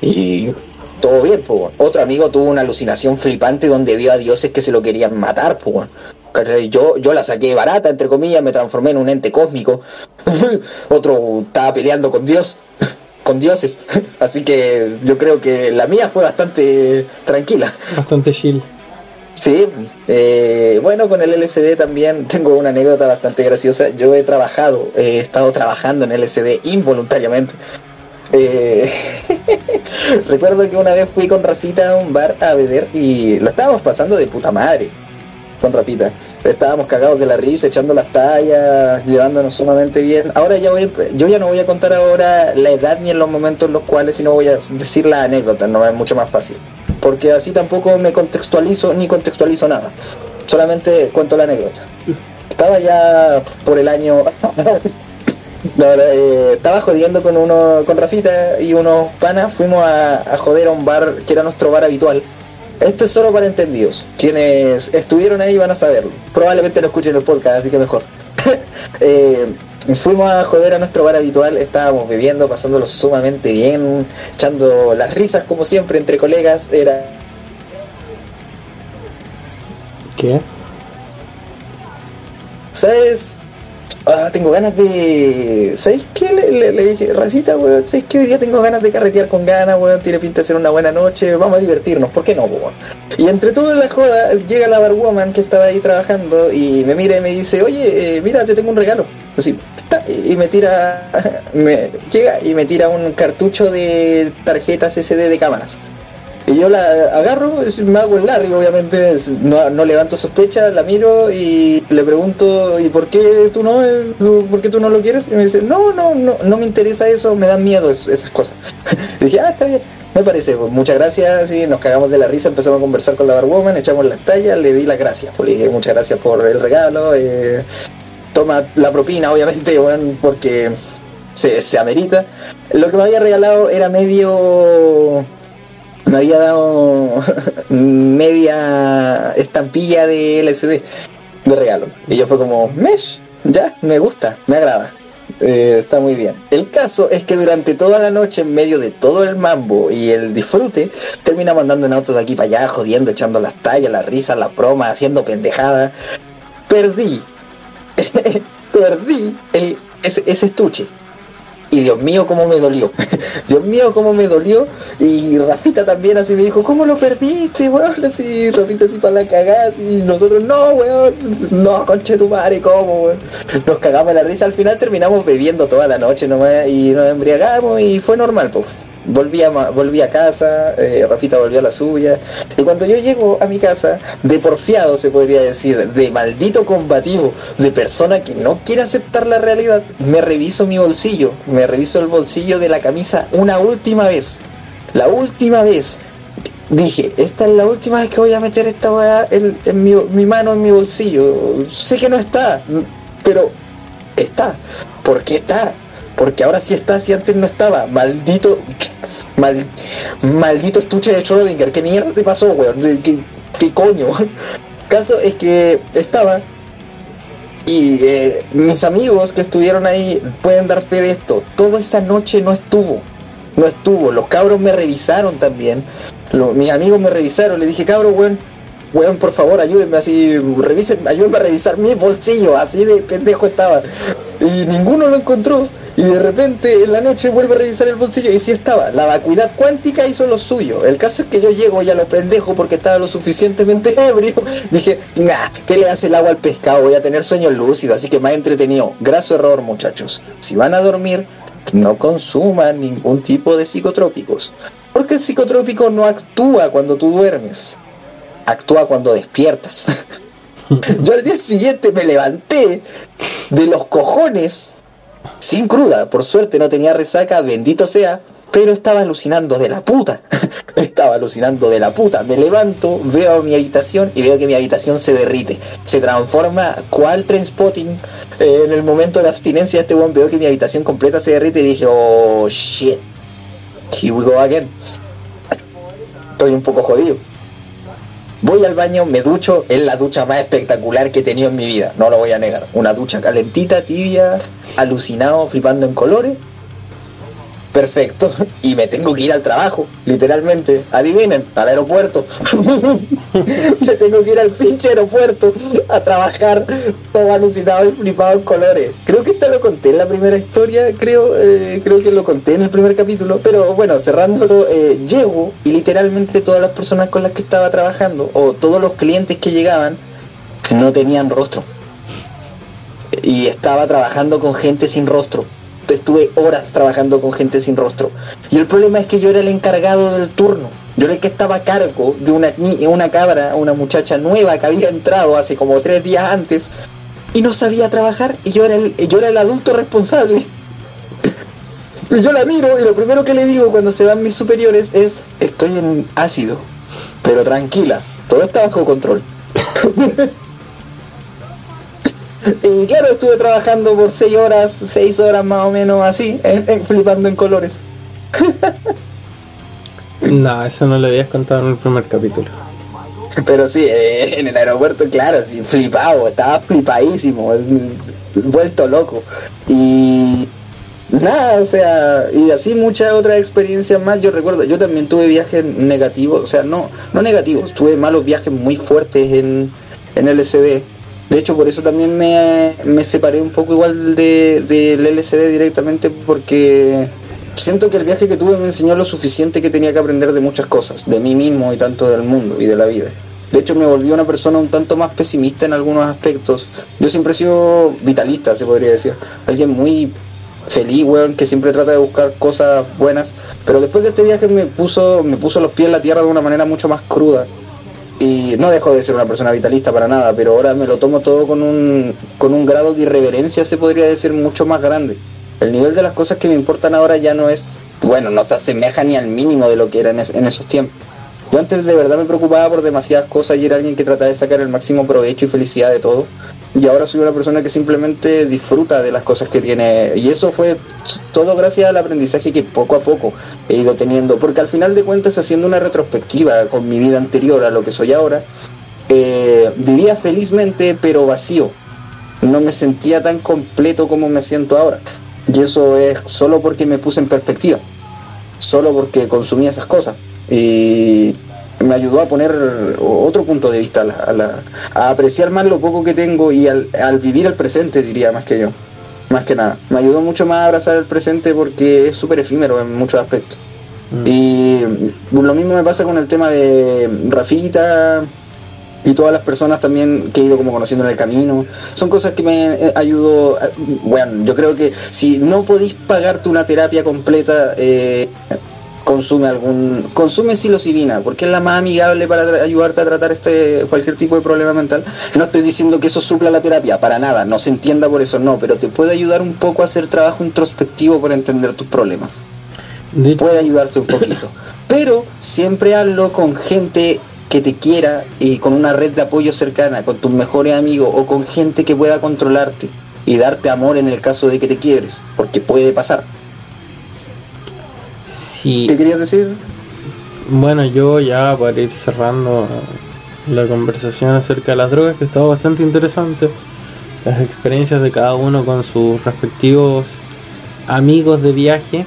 y todo bien, pues. Otro amigo tuvo una alucinación flipante donde vio a dioses que se lo querían matar, pues. Yo, yo la saqué barata, entre comillas, me transformé en un ente cósmico. Otro estaba peleando con Dios, con dioses. Así que yo creo que la mía fue bastante tranquila. Bastante chill. Sí, eh, bueno, con el LCD también tengo una anécdota bastante graciosa. Yo he trabajado, he estado trabajando en LCD involuntariamente. Eh, recuerdo que una vez fui con Rafita a un bar a beber y lo estábamos pasando de puta madre con Rafita. Estábamos cagados de la risa, echando las tallas, llevándonos sumamente bien. Ahora ya voy, yo ya no voy a contar ahora la edad ni en los momentos en los cuales, sino voy a decir la anécdota, no es mucho más fácil. Porque así tampoco me contextualizo ni contextualizo nada. Solamente cuento la anécdota. Estaba ya por el año Eh, estaba jodiendo con uno, con Rafita y unos panas, fuimos a, joder a un bar que era nuestro bar habitual. Esto es solo para entendidos. Quienes estuvieron ahí van a saberlo. Probablemente no escuchen el podcast, así que mejor. Eh, fuimos a joder a nuestro bar habitual, estábamos bebiendo, pasándolo sumamente bien, echando las risas como siempre entre colegas. Era. ¿Qué? ¿Sabes? Ah, tengo ganas de. ¿Sabéis qué? Le, dije, Rafita, weón, ¿sabéis qué? Hoy día tengo ganas de carretear con ganas, weón, tiene pinta de ser una buena noche, vamos a divertirnos, ¿por qué no, weón? Y entre todo la joda, llega la barwoman que estaba ahí trabajando y me mira y me dice, oye, eh, mira, te tengo un regalo. Así, y me tira, me llega y me tira un cartucho de tarjetas SD de cámaras. Y yo la agarro, me hago el Larry, obviamente, no, levanto sospecha, la miro y le pregunto, ¿y por qué tú no, por qué tú no lo quieres? Y me dice, no, no, no, no me interesa eso, me dan miedo esas cosas. y dije, ah, está bien, me parece, pues, muchas gracias, y nos cagamos de la risa, empezamos a conversar con la barwoman, echamos las tallas, le di las gracias, pues le dije, muchas gracias por el regalo, eh, toma la propina, obviamente, porque se, se amerita. Lo que me había regalado era medio me había dado media estampilla de LCD de regalo. Y yo fue como, mesh, ya, me gusta, me agrada. Eh, está muy bien. El caso es que durante toda la noche, en medio de todo el mambo y el disfrute, terminamos andando en autos de aquí para allá, jodiendo, echando las tallas, las risas, las bromas, haciendo pendejadas. Perdí, perdí el, ese, ese estuche y Dios mío, cómo me dolió. Dios mío, cómo me dolió. Y Rafita también así me dijo, ¿cómo lo perdiste, weón? Así, Rafita así para la cagada. Y nosotros, no, weón. No, conche tu madre, ¿cómo, weón? Nos cagamos la risa. Al final terminamos bebiendo toda la noche nomás y nos embriagamos y fue normal, pues volví a, volví a casa, eh, Rafita volvió a la suya, y cuando yo llego a mi casa, de porfiado se podría decir, de maldito combativo, de persona que no quiere aceptar la realidad, me reviso mi bolsillo, me reviso el bolsillo de la camisa una última vez, la última vez. Dije, esta es la última vez que voy a meter esta weá en, mi, mi mano en mi bolsillo. Sé que no está, pero está. ¿Por qué está? Porque ahora sí está, si antes no estaba. Maldito. maldito estuche de Schrödinger. ¿Qué mierda te pasó, weón? ¿Qué, qué coño? Caso es que estaba. Y eh, mis amigos que estuvieron ahí pueden dar fe de esto. Toda esa noche no estuvo. No estuvo. Los cabros me revisaron también. mis amigos me revisaron. Le dije, cabro, weón, weón, por favor, ayúdenme así, revisen, ayúdenme a revisar mi bolsillo, así de pendejo estaba. Y ninguno lo encontró. Y de repente en la noche vuelve a revisar el bolsillo y sí estaba. La vacuidad cuántica hizo lo suyo. El caso es que yo llego ya lo pendejo porque estaba lo suficientemente ebrio. Dije, nah, ¿qué le hace el agua al pescado? Voy a tener sueños lúcidos, así que más entretenido. Graso error, muchachos. Si van a dormir, no consuman ningún tipo de psicotrópicos. Porque el psicotrópico no actúa cuando tú duermes. Actúa cuando despiertas. yo al día siguiente me levanté de los cojones sin cruda. Por suerte no tenía resaca, bendito sea. pero estaba alucinando de la puta. estaba alucinando de la puta. Me levanto, veo mi habitación y veo que mi habitación se derrite. Se transforma cual Trainspotting. Eh, en el momento de abstinencia este weón veo que mi habitación completa se derrite y dije, oh shit. Here we go again. Estoy un poco jodido. Voy al baño, me ducho, es la ducha más espectacular que he tenido en mi vida, no lo voy a negar. Una ducha calentita, tibia, alucinado, flipando en colores perfecto, y me tengo que ir al trabajo, literalmente, adivinen, al aeropuerto. me tengo que ir al pinche aeropuerto a trabajar, todo alucinado y flipado en colores. Creo que esto lo conté en la primera historia, creo, eh, creo que lo conté en el primer capítulo, pero bueno, cerrándolo, eh, llego y literalmente todas las personas con las que estaba trabajando, o todos los clientes que llegaban, no tenían rostro. Y estaba trabajando con gente sin rostro estuve horas trabajando con gente sin rostro. Y el problema es que yo era el encargado del turno. Yo era el que estaba a cargo de una, una cabra, una muchacha nueva que había entrado hace como tres días antes y no sabía trabajar y yo era el, yo era el adulto responsable. Y yo la miro y lo primero que le digo cuando se van mis superiores es, estoy en ácido, pero tranquila, todo está bajo control. Y claro, estuve trabajando por 6 horas, 6 horas más o menos así, flipando en colores. no, eso no lo habías contado en el primer capítulo. Pero sí, eh, en el aeropuerto, claro, sí, flipado, estaba flipadísimo, vuelto loco. Y nada, o sea, y así muchas otras experiencias más. Yo recuerdo, yo también tuve viajes negativos, o sea, no, no negativos, tuve malos viajes muy fuertes en, en LSD de hecho, por eso también me, separé un poco igual del de, LCD directamente porque siento que el viaje que tuve me enseñó lo suficiente que tenía que aprender de muchas cosas, de mí mismo y tanto del mundo y de la vida. De hecho, me volví una persona un tanto más pesimista en algunos aspectos. Yo siempre he sido vitalista, se podría decir. Alguien muy feliz, weón, que siempre trata de buscar cosas buenas. Pero después de este viaje me puso, me puso los pies en la tierra de una manera mucho más cruda. Y no dejo de ser una persona vitalista para nada, pero ahora me lo tomo todo con un, con un grado de irreverencia, se podría decir, mucho más grande. El nivel de las cosas que me importan ahora ya no es, bueno, no se asemeja ni al mínimo de lo que era en, en esos tiempos. Yo antes de verdad me preocupaba por demasiadas cosas y era alguien que trataba de sacar el máximo provecho y felicidad de todo. Y ahora soy una persona que simplemente disfruta de las cosas que tiene. Y eso fue todo gracias al aprendizaje que poco a poco he ido teniendo. Porque al final de cuentas, haciendo una retrospectiva con mi vida anterior a lo que soy ahora, eh, vivía felizmente pero vacío. No me sentía tan completo como me siento ahora. Y eso es solo porque me puse en perspectiva. Solo porque consumí esas cosas y me ayudó a poner otro punto de vista, a, apreciar más lo poco que tengo y al, vivir el presente, diría más que yo. Más que nada. Me ayudó mucho más a abrazar el presente porque es súper efímero en muchos aspectos. Mm. Y lo mismo me pasa con el tema de Rafita y todas las personas también que he ido como conociendo en el camino. Son cosas que me eh, ayudó. Eh, bueno, yo creo que si no podéis pagarte una terapia completa, eh, consume algún consume psilocibina porque es la más amigable para ayudarte a tratar este cualquier tipo de problema mental. No estoy diciendo que eso supla la terapia para nada no se entienda por eso no pero te puede ayudar un poco a hacer trabajo introspectivo para entender tus problemas. Puede ayudarte un poquito. Pero siempre hazlo con gente que te quiera y con una red de apoyo cercana con tus mejores amigos o con gente que pueda controlarte y darte amor en el caso de que te quiebres porque puede pasar ¿Qué querías decir? Bueno, yo ya para ir cerrando la conversación acerca de las drogas, que estaba bastante interesante. Las experiencias de cada uno con sus respectivos amigos de viaje.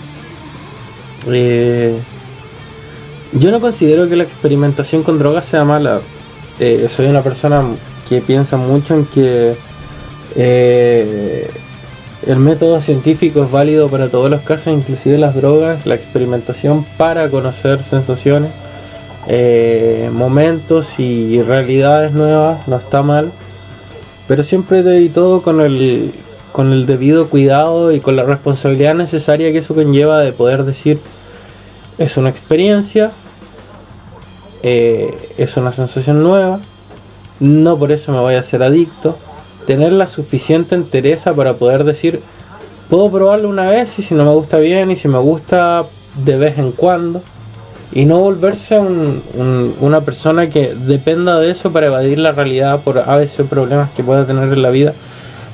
Eh, yo no considero que la experimentación con drogas sea mala. Eh, soy una persona que piensa mucho en que eh, el método científico es válido para todos los casos, inclusive las drogas, la experimentación para conocer sensaciones, eh, momentos y realidades nuevas, no está mal, pero siempre y todo con el, con el debido cuidado y con la responsabilidad necesaria que eso conlleva de poder decir es una experiencia, eh, es una sensación nueva, no por eso me voy a hacer adicto, tener la suficiente entereza para poder decir, puedo probarlo una vez y si no me gusta bien y si me gusta, de vez en cuando y no volverse un, una persona que dependa de eso para evadir la realidad por a veces problemas que pueda tener en la vida.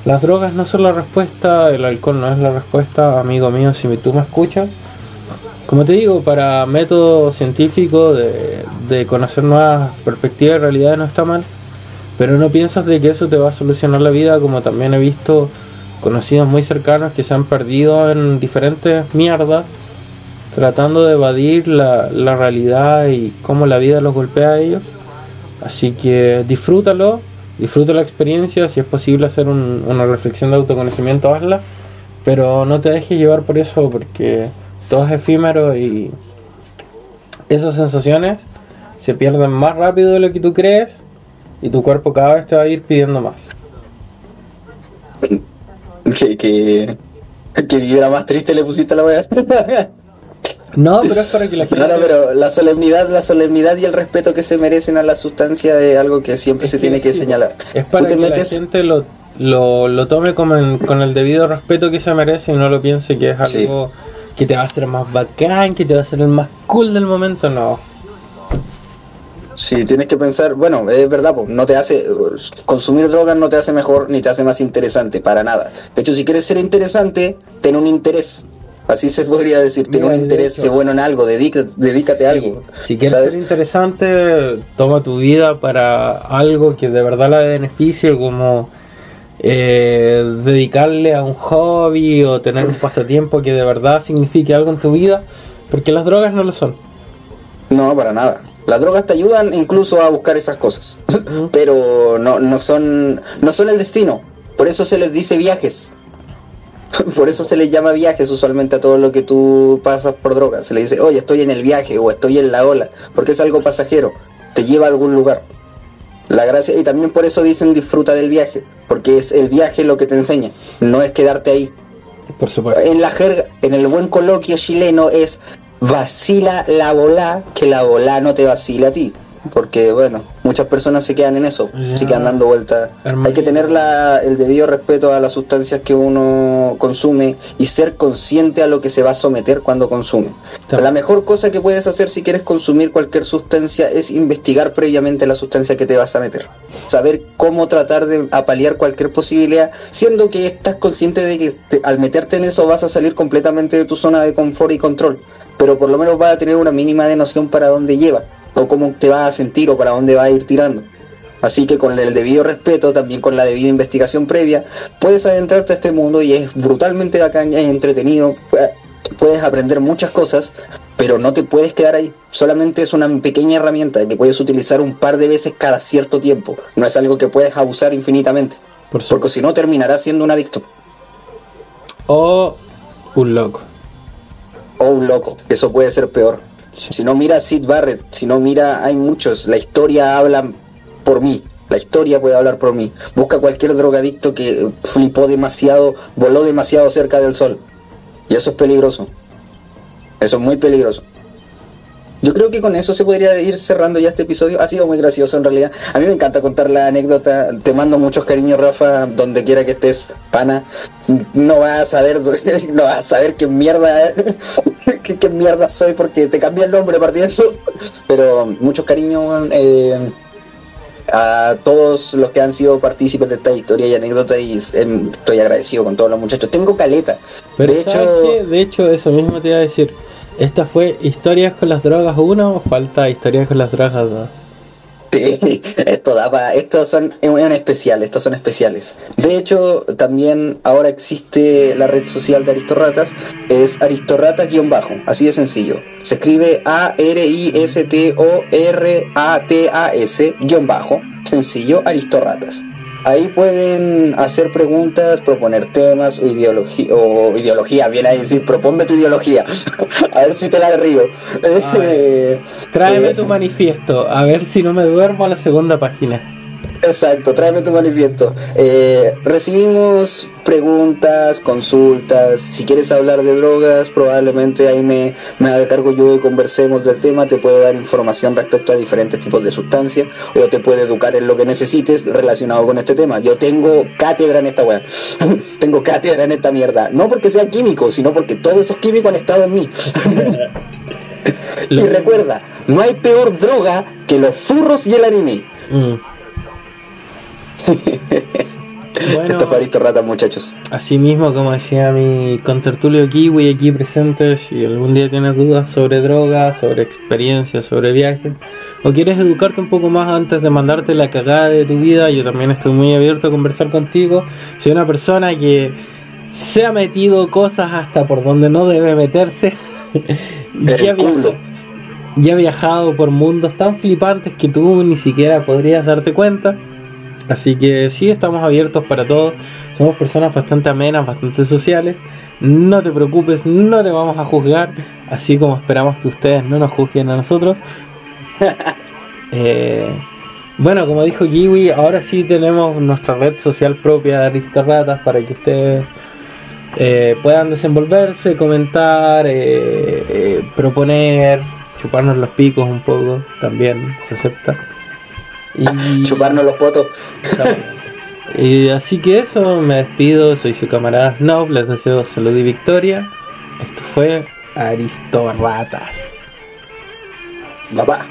Las drogas no son la respuesta, el alcohol no es la respuesta, amigo mío, si tú me escuchas. Como te digo, para método científico de, de conocer nuevas perspectivas de realidad no está mal, pero no piensas que eso te va a solucionar la vida, como también he visto conocidos muy cercanos que se han perdido en diferentes mierdas tratando de evadir la, realidad y cómo la vida los golpea a ellos. Así que disfrútalo, disfruta la experiencia, si es posible hacer una reflexión de autoconocimiento, hazla, pero no te dejes llevar por eso porque todo es efímero y esas sensaciones se pierden más rápido de lo que tú crees y tu cuerpo cada vez te va a ir pidiendo más. Que, que, que más triste le pusiste la wea. No, pero es para que la gente. Claro, pero la solemnidad, la solemnidad y el respeto que se merecen a la sustancia es algo que siempre se tiene que señalar. Es para que la gente lo, lo, tome como con el debido respeto que se merece y no lo piense que es algo que te va a hacer más bacán, que te va a hacer el más cool del momento, no. Sí, tienes que pensar, bueno, es verdad, no te hace, consumir drogas no te hace mejor ni te hace más interesante, para nada. De hecho, si quieres ser interesante, ten un interés. Así se podría decir, tiene un interés bueno en algo, dedícate, a algo. Si quieres ser interesante, toma tu vida para algo que de verdad la beneficie, como eh, dedicarle a un hobby o tener un pasatiempo que de verdad signifique algo en tu vida, porque las drogas no lo son. No, para nada. Las drogas te ayudan incluso a buscar esas cosas, pero no, no, son, no son el destino. Por eso se les dice viajes. Por eso se le llama viajes usualmente a todo lo que tú pasas por droga. Se le dice, oye, estoy en el viaje o estoy en la ola, porque es algo pasajero, te lleva a algún lugar. La gracia, y también por eso dicen disfruta del viaje, porque es el viaje lo que te enseña, no es quedarte ahí. Por supuesto. En la jerga, en el buen coloquio chileno es vacila la bola, que la bola no te vacila a ti porque bueno, muchas personas se quedan en eso, se quedan dando vueltas. Hay que tener el debido respeto a las sustancias que uno consume y ser consciente a lo que se va a someter cuando consume. La mejor cosa que puedes hacer si quieres consumir cualquier sustancia es investigar previamente la sustancia que te vas a meter. Saber cómo tratar de apalear cualquier posibilidad, siendo que estás consciente de que al meterte en eso vas a salir completamente de tu zona de confort y control. Pero por lo menos vas a tener una mínima de noción para dónde lleva o cómo te vas a sentir o para dónde va a ir tirando. Así que con el debido respeto, también con la debida investigación previa, puedes adentrarte a este mundo y es brutalmente bacán, es entretenido, puedes aprender muchas cosas, pero no te puedes quedar ahí. Solamente es una pequeña herramienta que puedes utilizar un par de veces cada cierto tiempo. No es algo que puedes abusar infinitamente. porque si no terminarás siendo un adicto. O un loco. O un loco. Eso puede ser peor. Si no mira a Sid Barrett, si no mira, hay muchos. La historia habla por mí. La historia puede hablar por mí. Busca cualquier drogadicto que flipó demasiado, voló demasiado cerca del sol. Y eso es peligroso. Eso es muy peligroso. Yo creo que con eso se podría ir cerrando ya este episodio. Ha sido muy gracioso en realidad. A mí me encanta contar la anécdota. Te mando muchos cariños, Rafa, donde quiera que estés, pana. No vas a saber, no vas a saber qué mierda, qué, mierda soy porque te cambié el nombre partiendo. Pero muchos cariños eh, a todos los que han sido partícipes de esta historia y anécdota y em, estoy agradecido con todos los muchachos. Tengo caleta. de hecho, de hecho eso mismo te iba a decir ¿Esta fue Historias con las drogas 1 o falta Historias con las drogas 2? Sí, esto da para, estos son especial, estos son especiales. De hecho, también ahora existe la red social de Aristorratas, es Aristorratas-bajo, así de sencillo. Se escribe A-R-I-S-T-O-R-A-T-A-S-bajo, sencillo, Aristorratas. Ahí pueden hacer preguntas, proponer temas o ideología, o ideología, viene a decir, proponme tu ideología, a ver si te la derribo. Este, tráeme eh, tu manifiesto, a ver si no me duermo a la segunda página. Exacto, tráeme tu manifiesto. Eh, recibimos preguntas, consultas. Si quieres hablar de drogas, probablemente ahí me, me haga cargo yo y conversemos del tema. Te puedo dar información respecto a diferentes tipos de sustancias o te puedo educar en lo que necesites relacionado con este tema. Yo tengo cátedra en esta weá. tengo cátedra en esta mierda. No porque sea químico, sino porque todos esos químicos han estado en mí. y recuerda, no hay peor droga que los furros y el anime. Mm. Bueno, Esto rata, muchachos. Así mismo, como decía mi contertulio Kiwi aquí presente, si algún día tienes dudas sobre drogas, sobre experiencias, sobre viajes, o quieres educarte un poco más antes de mandarte la cagada de tu vida, yo también estoy muy abierto a conversar contigo. Soy una persona que se ha metido cosas hasta por donde no debe meterse. ya, ya ha viajado por mundos tan flipantes que tú ni siquiera podrías darte cuenta. Así que sí, estamos abiertos para todos. Somos personas bastante amenas, bastante sociales. No te preocupes, no te vamos a juzgar, así como esperamos que ustedes no nos juzguen a nosotros. Eh, bueno, como dijo Kiwi, ahora sí tenemos nuestra red social propia de Aristorratas para que ustedes eh, puedan desenvolverse, comentar, eh, proponer, chuparnos los picos un poco, también se acepta. Y... Chuparnos los potos. y así que eso, me despido, soy su camarada Snob, les deseo salud y victoria. Esto fue Aristorratas. Papá.